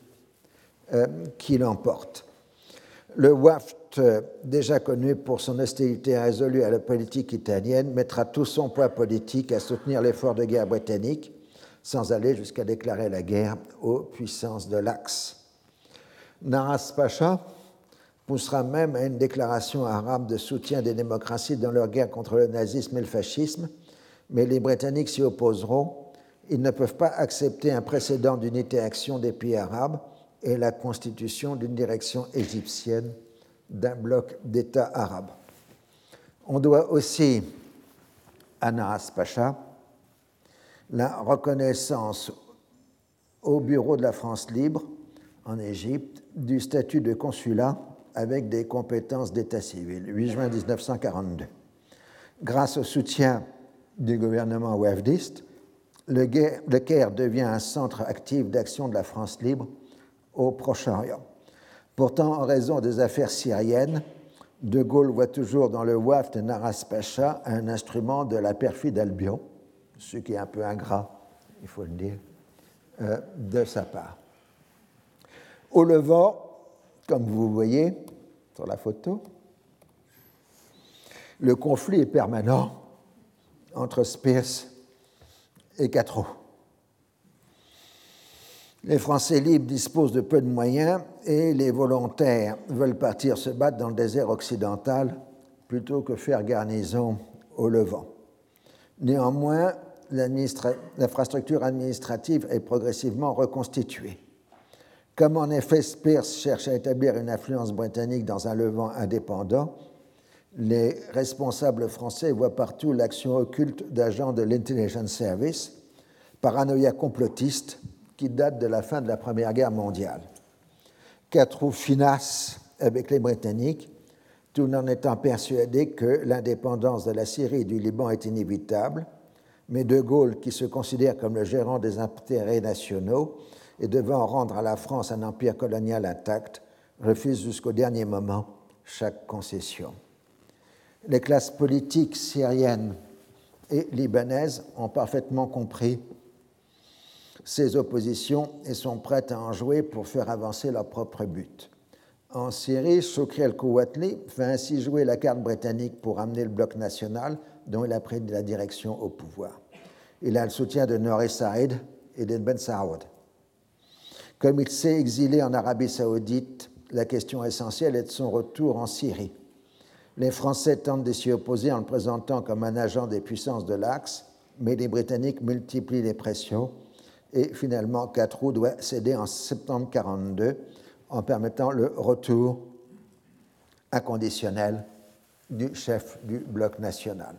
euh, qui l'emportent. Le WAFT, déjà connu pour son hostilité résolue à la politique italienne, mettra tout son poids politique à soutenir l'effort de guerre britannique, sans aller jusqu'à déclarer la guerre aux puissances de l'Axe. Naras Pacha poussera même à une déclaration arabe de soutien des démocraties dans leur guerre contre le nazisme et le fascisme, mais les Britanniques s'y opposeront. Ils ne peuvent pas accepter un précédent d'unité-action des pays arabes et la constitution d'une direction égyptienne d'un bloc d'États arabes. On doit aussi à Naras Pacha la reconnaissance au bureau de la France libre en Égypte du statut de consulat avec des compétences d'état civil, 8 juin 1942. Grâce au soutien du gouvernement wafdiste, le Caire devient un centre actif d'action de la France libre au Proche-Orient. Pourtant, en raison des affaires syriennes, De Gaulle voit toujours dans le WAF de Naras Pacha un instrument de la perfide Albion, ce qui est un peu ingrat, il faut le dire, euh, de sa part. Au Levant, comme vous voyez sur la photo, le conflit est permanent entre Spears et Catrot. Les Français libres disposent de peu de moyens et les volontaires veulent partir se battre dans le désert occidental plutôt que faire garnison au Levant. Néanmoins, l'infrastructure administrative est progressivement reconstituée. Comme en effet Spears cherche à établir une influence britannique dans un Levant indépendant, les responsables français voient partout l'action occulte d'agents de l'intelligence service, paranoïa complotiste qui date de la fin de la Première Guerre mondiale. Catrou finasse avec les Britanniques, tout en étant persuadé que l'indépendance de la Syrie et du Liban est inévitable, mais De Gaulle, qui se considère comme le gérant des intérêts nationaux et devant rendre à la France un empire colonial intact, refuse jusqu'au dernier moment chaque concession. Les classes politiques syriennes et libanaises ont parfaitement compris ces oppositions et sont prêtes à en jouer pour faire avancer leur propre but. En Syrie, Shukri el-Kouatli fait ainsi jouer la carte britannique pour amener le bloc national dont il a pris la direction au pouvoir. Il a le soutien de Nouri Saïd et de Ben Saoud. Comme il s'est exilé en Arabie saoudite, la question essentielle est de son retour en Syrie. Les Français tentent de s'y opposer en le présentant comme un agent des puissances de l'Axe, mais les Britanniques multiplient les pressions et finalement Catrou doit céder en septembre 1942 en permettant le retour inconditionnel du chef du bloc national.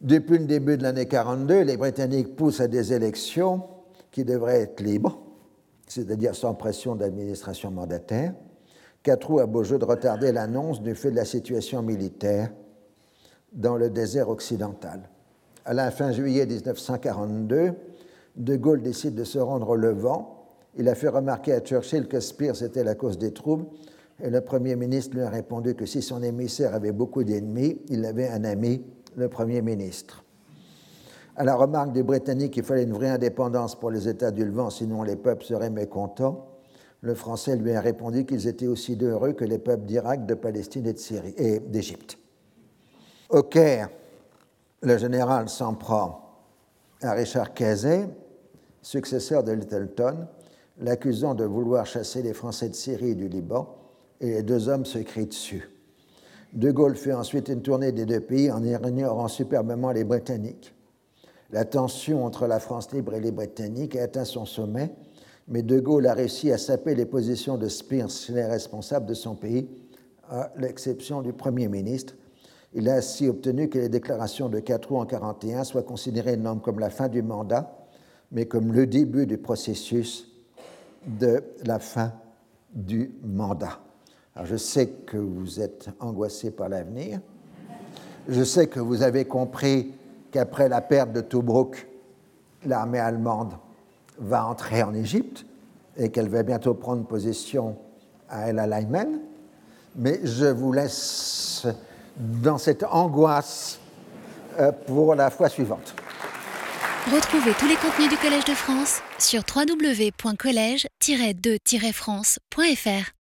Depuis le début de l'année 42, les Britanniques poussent à des élections qui devraient être libres, c'est-à-dire sans pression d'administration mandataire. Catrou a beau jeu de retarder l'annonce du fait de la situation militaire dans le désert occidental. À la fin juillet 1942, De Gaulle décide de se rendre au Levant. Il a fait remarquer à Churchill que Spears était la cause des troubles, et le Premier ministre lui a répondu que si son émissaire avait beaucoup d'ennemis, il avait un ami, le Premier ministre. À la remarque du Britannique qu'il fallait une vraie indépendance pour les États du Levant, sinon les peuples seraient mécontents, le Français lui a répondu qu'ils étaient aussi heureux que les peuples d'Irak, de Palestine et de Syrie et d'Égypte. Au Caire, le général s'en prend à Richard Casey, successeur de Littleton, l'accusant de vouloir chasser les Français de Syrie et du Liban, et les deux hommes se crient dessus. De Gaulle fait ensuite une tournée des deux pays en ignorant superbement les Britanniques. La tension entre la France libre et les Britanniques atteint son sommet mais De Gaulle a réussi à saper les positions de Spears les responsables de son pays, à l'exception du Premier ministre. Il a ainsi obtenu que les déclarations de Catrou en 1941 soient considérées non comme la fin du mandat, mais comme le début du processus de la fin du mandat. Je sais que vous êtes angoissé par l'avenir. Je sais que vous avez compris qu'après la perte de Tobruk, l'armée allemande va entrer en Égypte et qu'elle va bientôt prendre possession à El Alaïmen. Mais je vous laisse dans cette angoisse euh, pour la fois suivante. Retrouvez tous les contenus du Collège de France sur www.colège-2-france.fr.